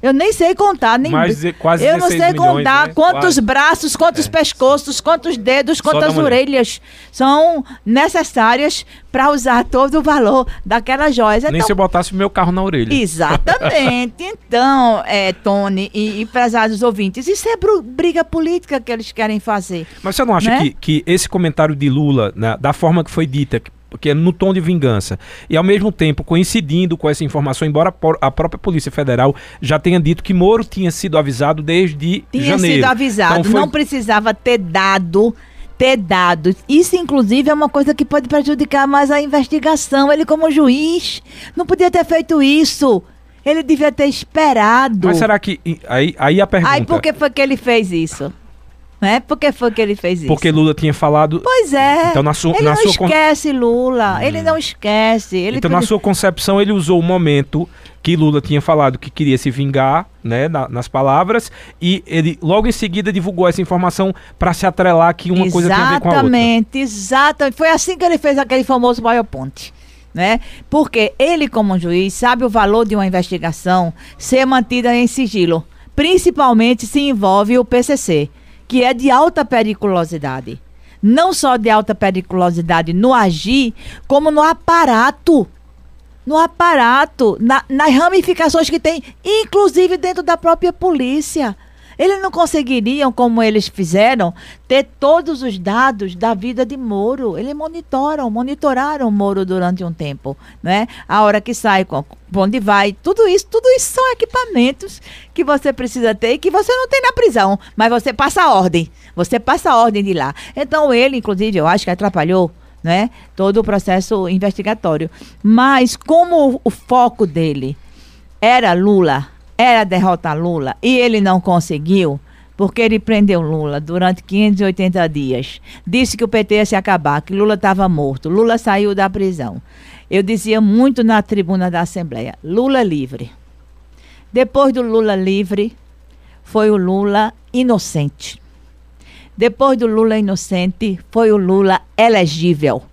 S3: Eu nem sei contar, nem
S1: Mais de, quase
S3: Eu não sei
S1: milhões,
S3: contar
S1: né?
S3: quantos
S1: Quase.
S3: braços, quantos
S1: É.
S3: pescoços, quantos dedos, quantas orelhas são necessárias para usar todo o valor daquelas joias.
S1: Nem
S3: Então,
S1: se eu botasse o meu carro na orelha.
S3: Exatamente. Então, é, Tony e, e prezados ouvintes, isso é briga política que eles querem fazer.
S1: Mas você não acha
S3: Né?
S1: que, que esse comentário de Lula, né, da forma que foi dita, que que é no tom de vingança, e ao mesmo tempo coincidindo com essa informação, embora a própria Polícia Federal já tenha dito que Moro tinha sido avisado desde
S3: Tinha
S1: janeiro.
S3: sido avisado,
S1: Então foi-
S3: não precisava ter dado. Ter dado. Isso, inclusive, é uma coisa que pode prejudicar mais a investigação. Ele, como juiz, não podia ter feito isso. Ele devia ter esperado.
S1: Mas será que. Aí, aí a pergunta.
S3: Aí, por que foi que ele fez isso? Né? Por que foi que ele fez isso?
S1: Porque Lula tinha falado.
S3: Pois é.
S1: Então, na sua-
S3: ele
S1: na
S3: não
S1: sua con-
S3: esquece Lula. Ele não esquece. Ele
S1: então, na sua concepção, ele usou o momento que Lula tinha falado que queria se vingar, né, na- nas palavras, e ele logo em seguida divulgou essa informação para se atrelar que uma coisa tem a ver com a outra.
S3: Exatamente, exatamente. Foi assim que ele fez aquele famoso BioPonte. Né? Porque ele, como juiz, sabe o valor de uma investigação ser mantida em sigilo. Principalmente se envolve o PCC, que é de alta periculosidade. Não só de alta periculosidade no agir, como no aparato. No aparato, na- nas ramificações que tem, inclusive dentro da própria polícia. Eles não conseguiriam, como eles fizeram, ter todos os dados da vida de Moro. Eles monitoram, monitoraram Moro durante um tempo, né? A hora que sai, onde vai, tudo isso, tudo isso são equipamentos que você precisa ter e que você não tem na prisão, mas você passa a ordem, você passa a ordem de lá. Então ele, inclusive, eu acho que atrapalhou né? Todo o processo investigatório. Mas como o foco dele era Lula, era derrotar Lula, e ele não conseguiu, porque ele prendeu Lula durante 580 dias. Disse que o PT ia se acabar, que Lula estava morto. Lula saiu da prisão. Eu dizia muito na tribuna da Assembleia: Lula livre. Depois do Lula livre, foi o Lula inocente. Depois do Lula inocente, foi o Lula elegível.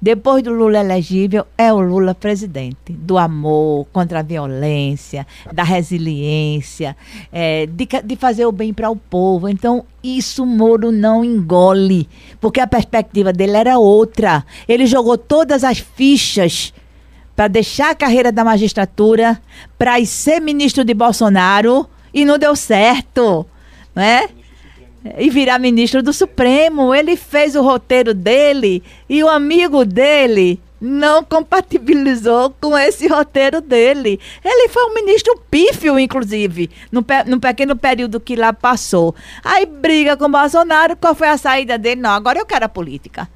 S3: Depois do Lula elegível, é o Lula presidente. Do amor contra a violência, da resiliência, é, de, de fazer o bem para o povo. Então, isso Moro não engole, porque a perspectiva dele era outra. Ele jogou todas as fichas para deixar a carreira da magistratura, para ser ministro de Bolsonaro, e não deu certo. Né? E virar ministro do Supremo. Ele fez o roteiro dele e o amigo dele não compatibilizou com esse roteiro dele. Ele foi um ministro pífio, inclusive, no, pe no pequeno período que lá passou. Aí briga com Bolsonaro, qual foi a saída dele? Não, agora eu quero a política.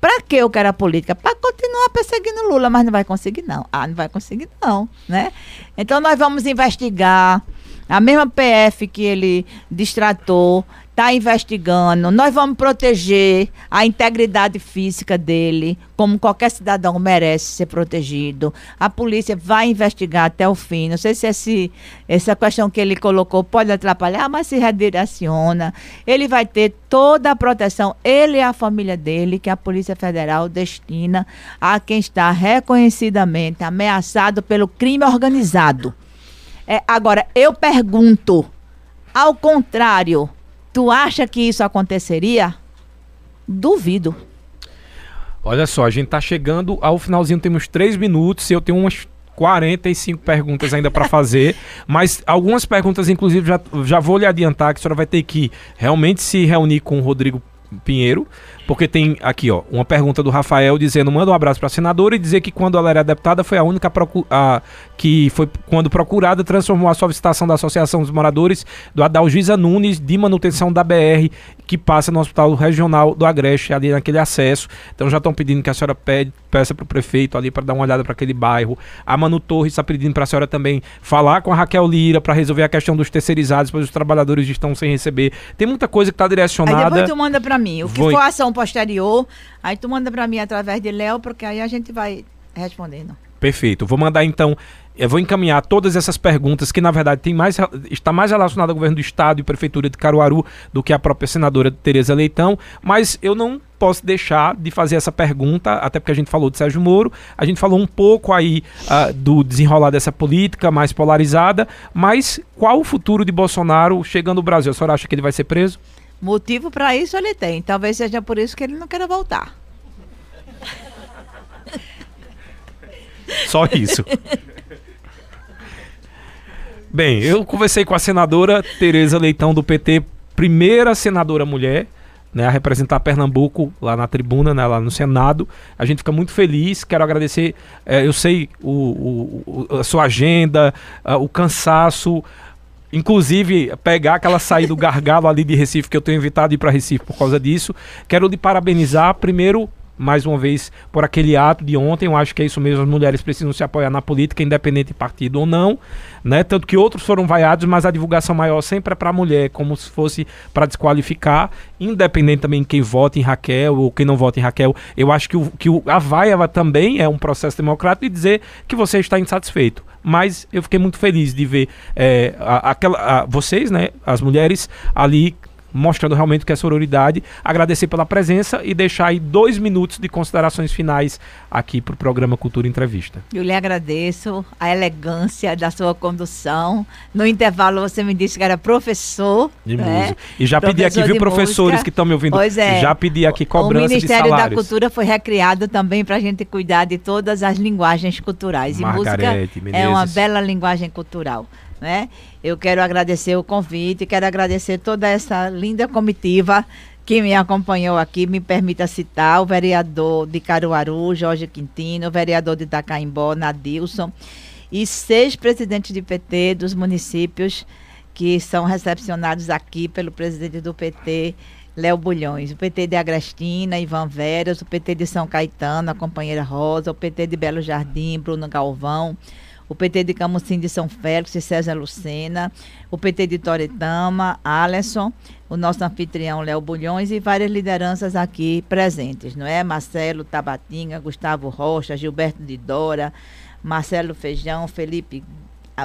S3: Pra que eu quero a política? Pra continuar perseguindo Lula, mas não vai conseguir, não. Ah, não vai conseguir, não, né? Então nós vamos investigar. A mesma PF que ele distratou está investigando. Nós vamos proteger a integridade física dele, como qualquer cidadão merece ser protegido. A polícia vai investigar até o fim. Não sei se esse, essa questão que ele colocou pode atrapalhar, mas se redireciona. Ele vai ter toda a proteção, ele e a família dele, que a Polícia Federal destina a quem está reconhecidamente ameaçado pelo crime organizado. É, agora, eu pergunto, ao contrário, tu acha que isso aconteceria? Duvido.
S1: Olha só, a gente tá chegando ao finalzinho, temos três minutos. Eu tenho umas 45 perguntas ainda para fazer, mas algumas perguntas, inclusive, já, já vou lhe adiantar que a senhora vai ter que realmente se reunir com o Rodrigo Pinheiro, porque tem aqui, ó, uma pergunta do Rafael dizendo: manda um abraço para a senadora e dizer que quando ela era deputada foi a única a, que foi quando procurada transformou a solicitação da Associação dos Moradores do Adalgisa Nunes de manutenção da BR que passa no Hospital Regional do Agreste, ali naquele acesso. Então já estão pedindo que a senhora pede, peça para o prefeito ali para dar uma olhada para aquele bairro. A Manu Torres está pedindo para a senhora também falar com a Raquel Lira para resolver a questão dos terceirizados, pois os trabalhadores estão sem receber. Tem muita coisa que está
S3: Aí
S1: direcionada.
S3: depois tu manda pra mim. O que
S1: Vou-
S3: for ação posterior, aí tu manda pra mim através de Léo, porque aí a gente vai respondendo.
S1: Perfeito. Vou mandar então eu vou encaminhar todas essas perguntas que, na verdade, tem mais, está mais relacionada ao governo do Estado e Prefeitura de Caruaru do que a própria senadora Tereza Leitão, mas eu não posso deixar de fazer essa pergunta, até porque a gente falou de Sérgio Moro, a gente falou um pouco aí uh, do desenrolar dessa política mais polarizada, mas qual o futuro de Bolsonaro chegando ao Brasil? A senhora acha que ele vai ser preso?
S3: Motivo para isso ele tem. Talvez seja por isso que ele não queira voltar.
S1: Só isso. Bem, eu conversei com a senadora Tereza Leitão do PT, primeira senadora mulher, né, a representar Pernambuco lá na tribuna, né, lá no Senado. A gente fica muito feliz. Quero agradecer, é, eu sei o, o, a sua agenda, o cansaço, inclusive pegar aquela saída do gargalo ali de Recife que eu tenho evitado ir para Recife por causa disso. Quero lhe parabenizar primeiro mais uma vez, por aquele ato de ontem. Eu acho que é isso mesmo, as mulheres precisam se apoiar na política, independente de partido ou não. Né? Tanto que outros foram vaiados, mas a divulgação maior sempre é para a mulher, como se fosse para desqualificar, independente também quem vota em Raquel ou quem não vota em Raquel. Eu acho que, o, que o, a vaia também é um processo democrático de dizer que você está insatisfeito mas eu fiquei muito feliz de ver é, a, aquela, a, vocês, né, as mulheres ali mostrando realmente que é sororidade. Agradecer pela presença e deixar aí dois minutos de considerações finais aqui para o programa Cultura Entrevista.
S3: Eu lhe agradeço a elegância da sua condução. No intervalo você me disse que era professor.
S1: De né? música. E já professor pedi aqui, viu, professores música. que estão me ouvindo?
S3: Pois é.
S1: Já pedi aqui cobrança
S3: O Ministério da Cultura foi recriado também para a gente cuidar de todas as linguagens culturais.
S1: Margarete,
S3: e música é uma bela linguagem cultural né? Eu quero agradecer o convite, quero agradecer toda essa linda comitiva que me acompanhou aqui, me permita citar o vereador de Caruaru, Jorge Quintino, o vereador de Itacaimbó, Nadilson, e seis presidentes de PT dos municípios que são recepcionados aqui pelo presidente do PT, Léo Bulhões, o PT de Agrestina, Ivan Veras, o PT de São Caetano, a companheira Rosa, o PT de Belo Jardim, Bruno Galvão, o PT de Camusim de São Félix, César Lucena, o PT de Toretama, Alisson, o nosso anfitrião Léo Bulhões e várias lideranças aqui presentes, não é? Marcelo Tabatinga, Gustavo Rocha, Gilberto de Dora, Marcelo Feijão, Felipe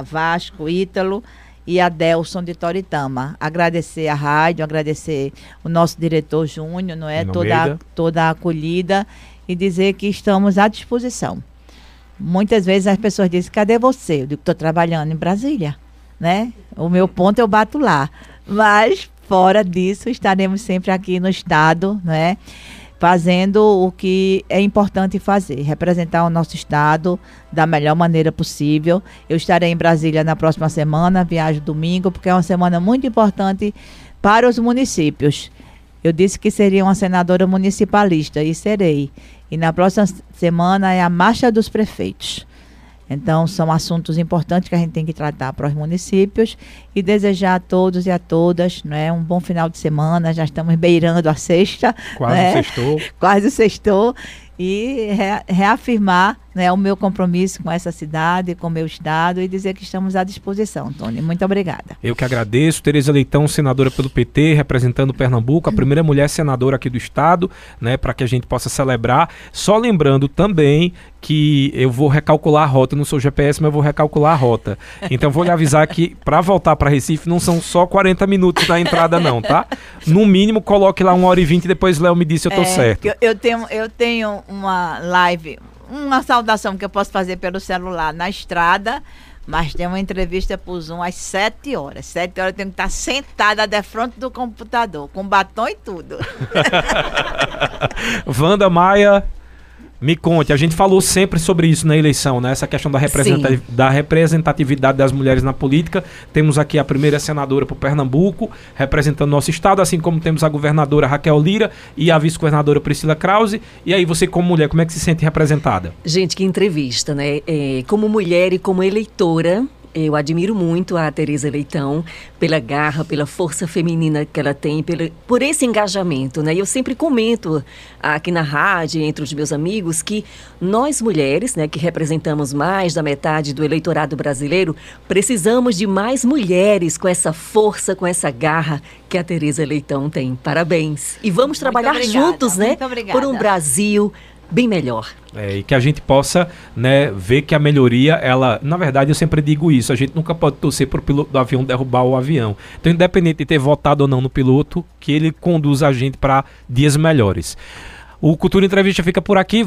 S3: Vasco, Ítalo e Adelson de Toritama. Agradecer a rádio, agradecer o nosso diretor Júnior, não é? Toda, toda a acolhida e dizer que estamos à disposição. Muitas vezes as pessoas dizem, cadê você? Eu digo, estou trabalhando em Brasília, né? O meu ponto eu bato lá. Mas, fora disso, estaremos sempre aqui no Estado, né? Fazendo o que é importante fazer, representar o nosso Estado da melhor maneira possível. Eu estarei em Brasília na próxima semana, viajo domingo, porque é uma semana muito importante para os municípios. Eu disse que seria uma senadora municipalista e serei. E na próxima semana é a Marcha dos Prefeitos. Então, são assuntos importantes que a gente tem que tratar para os municípios e desejar a todos e a todas né, um bom final de semana. Já estamos beirando a sexta.
S1: Quase
S3: né?
S1: sextou.
S3: Quase sextou. E reafirmar né, o meu compromisso com essa cidade, com o meu estado e dizer que estamos à disposição, Tony. Muito obrigada.
S1: Eu que agradeço. Tereza Leitão, senadora pelo PT, representando Pernambuco, a primeira mulher senadora aqui do estado, né, para que a gente possa celebrar. Só lembrando também que eu vou recalcular a rota, não sou GPS, mas eu vou recalcular a rota. Então vou lhe avisar que para voltar para Recife não são só 40 minutos da entrada não, tá? No mínimo coloque lá uma hora e vinte e depois Léo me disse se eu tô é, certo.
S3: Eu, eu, tenho, eu tenho uma live uma saudação que eu posso fazer pelo celular na estrada, mas tem uma entrevista para o Zoom às 7 horas. 7 horas eu tenho que estar sentada de frente do computador, com batom e tudo.
S1: Wanda Maia, me conte, a gente falou sempre sobre isso na eleição, né? Essa questão da, representati da representatividade das mulheres na política. Temos aqui a primeira senadora por Pernambuco, representando nosso estado, assim como temos a governadora Raquel Lira e a vice-governadora Priscila Krause. E aí, você, como mulher, como é que se sente representada?
S4: Gente, que entrevista, né? É, como mulher e como eleitora, eu admiro muito a Tereza Leitão pela garra, pela força feminina que ela tem, pela, por esse engajamento, né? Eu sempre comento aqui na rádio, entre os meus amigos, que nós mulheres, né, que representamos mais da metade do eleitorado brasileiro, precisamos de mais mulheres com essa força, com essa garra que a Tereza Leitão tem. Parabéns. E vamos trabalhar
S3: obrigada,
S4: juntos, né? Por um Brasil bem melhor.
S1: É, e que a gente possa né, ver que a melhoria, ela. Na verdade, eu sempre digo isso: a gente nunca pode torcer para o piloto do avião derrubar o avião. Então, independente de ter votado ou não no piloto, que ele conduza a gente para dias melhores. O Cultura Entrevista fica por aqui.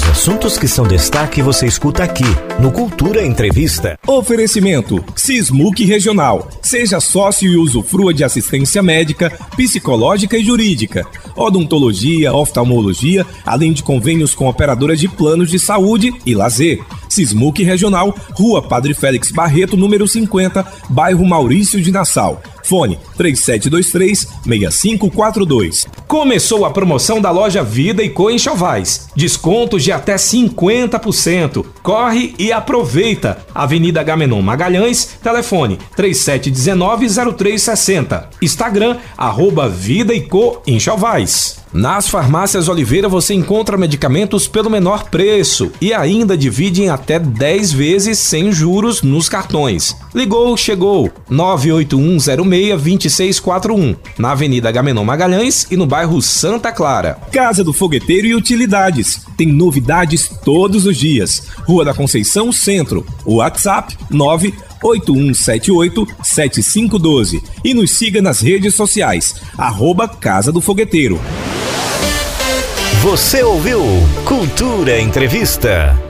S2: Os assuntos que são destaque você escuta aqui no Cultura Entrevista. Oferecimento Sismuc Regional. Seja sócio e usufrua de assistência médica, psicológica e jurídica, odontologia, oftalmologia, além de convênios com operadoras de planos de saúde e lazer. Sismuc Regional, Rua Padre Félix Barreto, número 50, bairro Maurício de Nassau. Fone 3723-6542. Começou a promoção da loja Vida e Co Enxovais. Descontos de até 50%. Corre e aproveita. Avenida Gamenon Magalhães, telefone 3719-0360. Instagram, arroba Vida e Co Enxovais. Nas farmácias Oliveira você encontra medicamentos pelo menor preço e ainda divide em até 10 vezes sem juros nos cartões. Ligou, chegou. 981062641, na Avenida Gamenon Magalhães e no bairro Santa Clara. Casa do Fogueteiro e Utilidades. Tem novidades todos os dias. Rua da Conceição Centro. WhatsApp 9 8178-7512 e nos siga nas redes sociais, arroba Casa do Fogueteiro. Você ouviu Cultura Entrevista.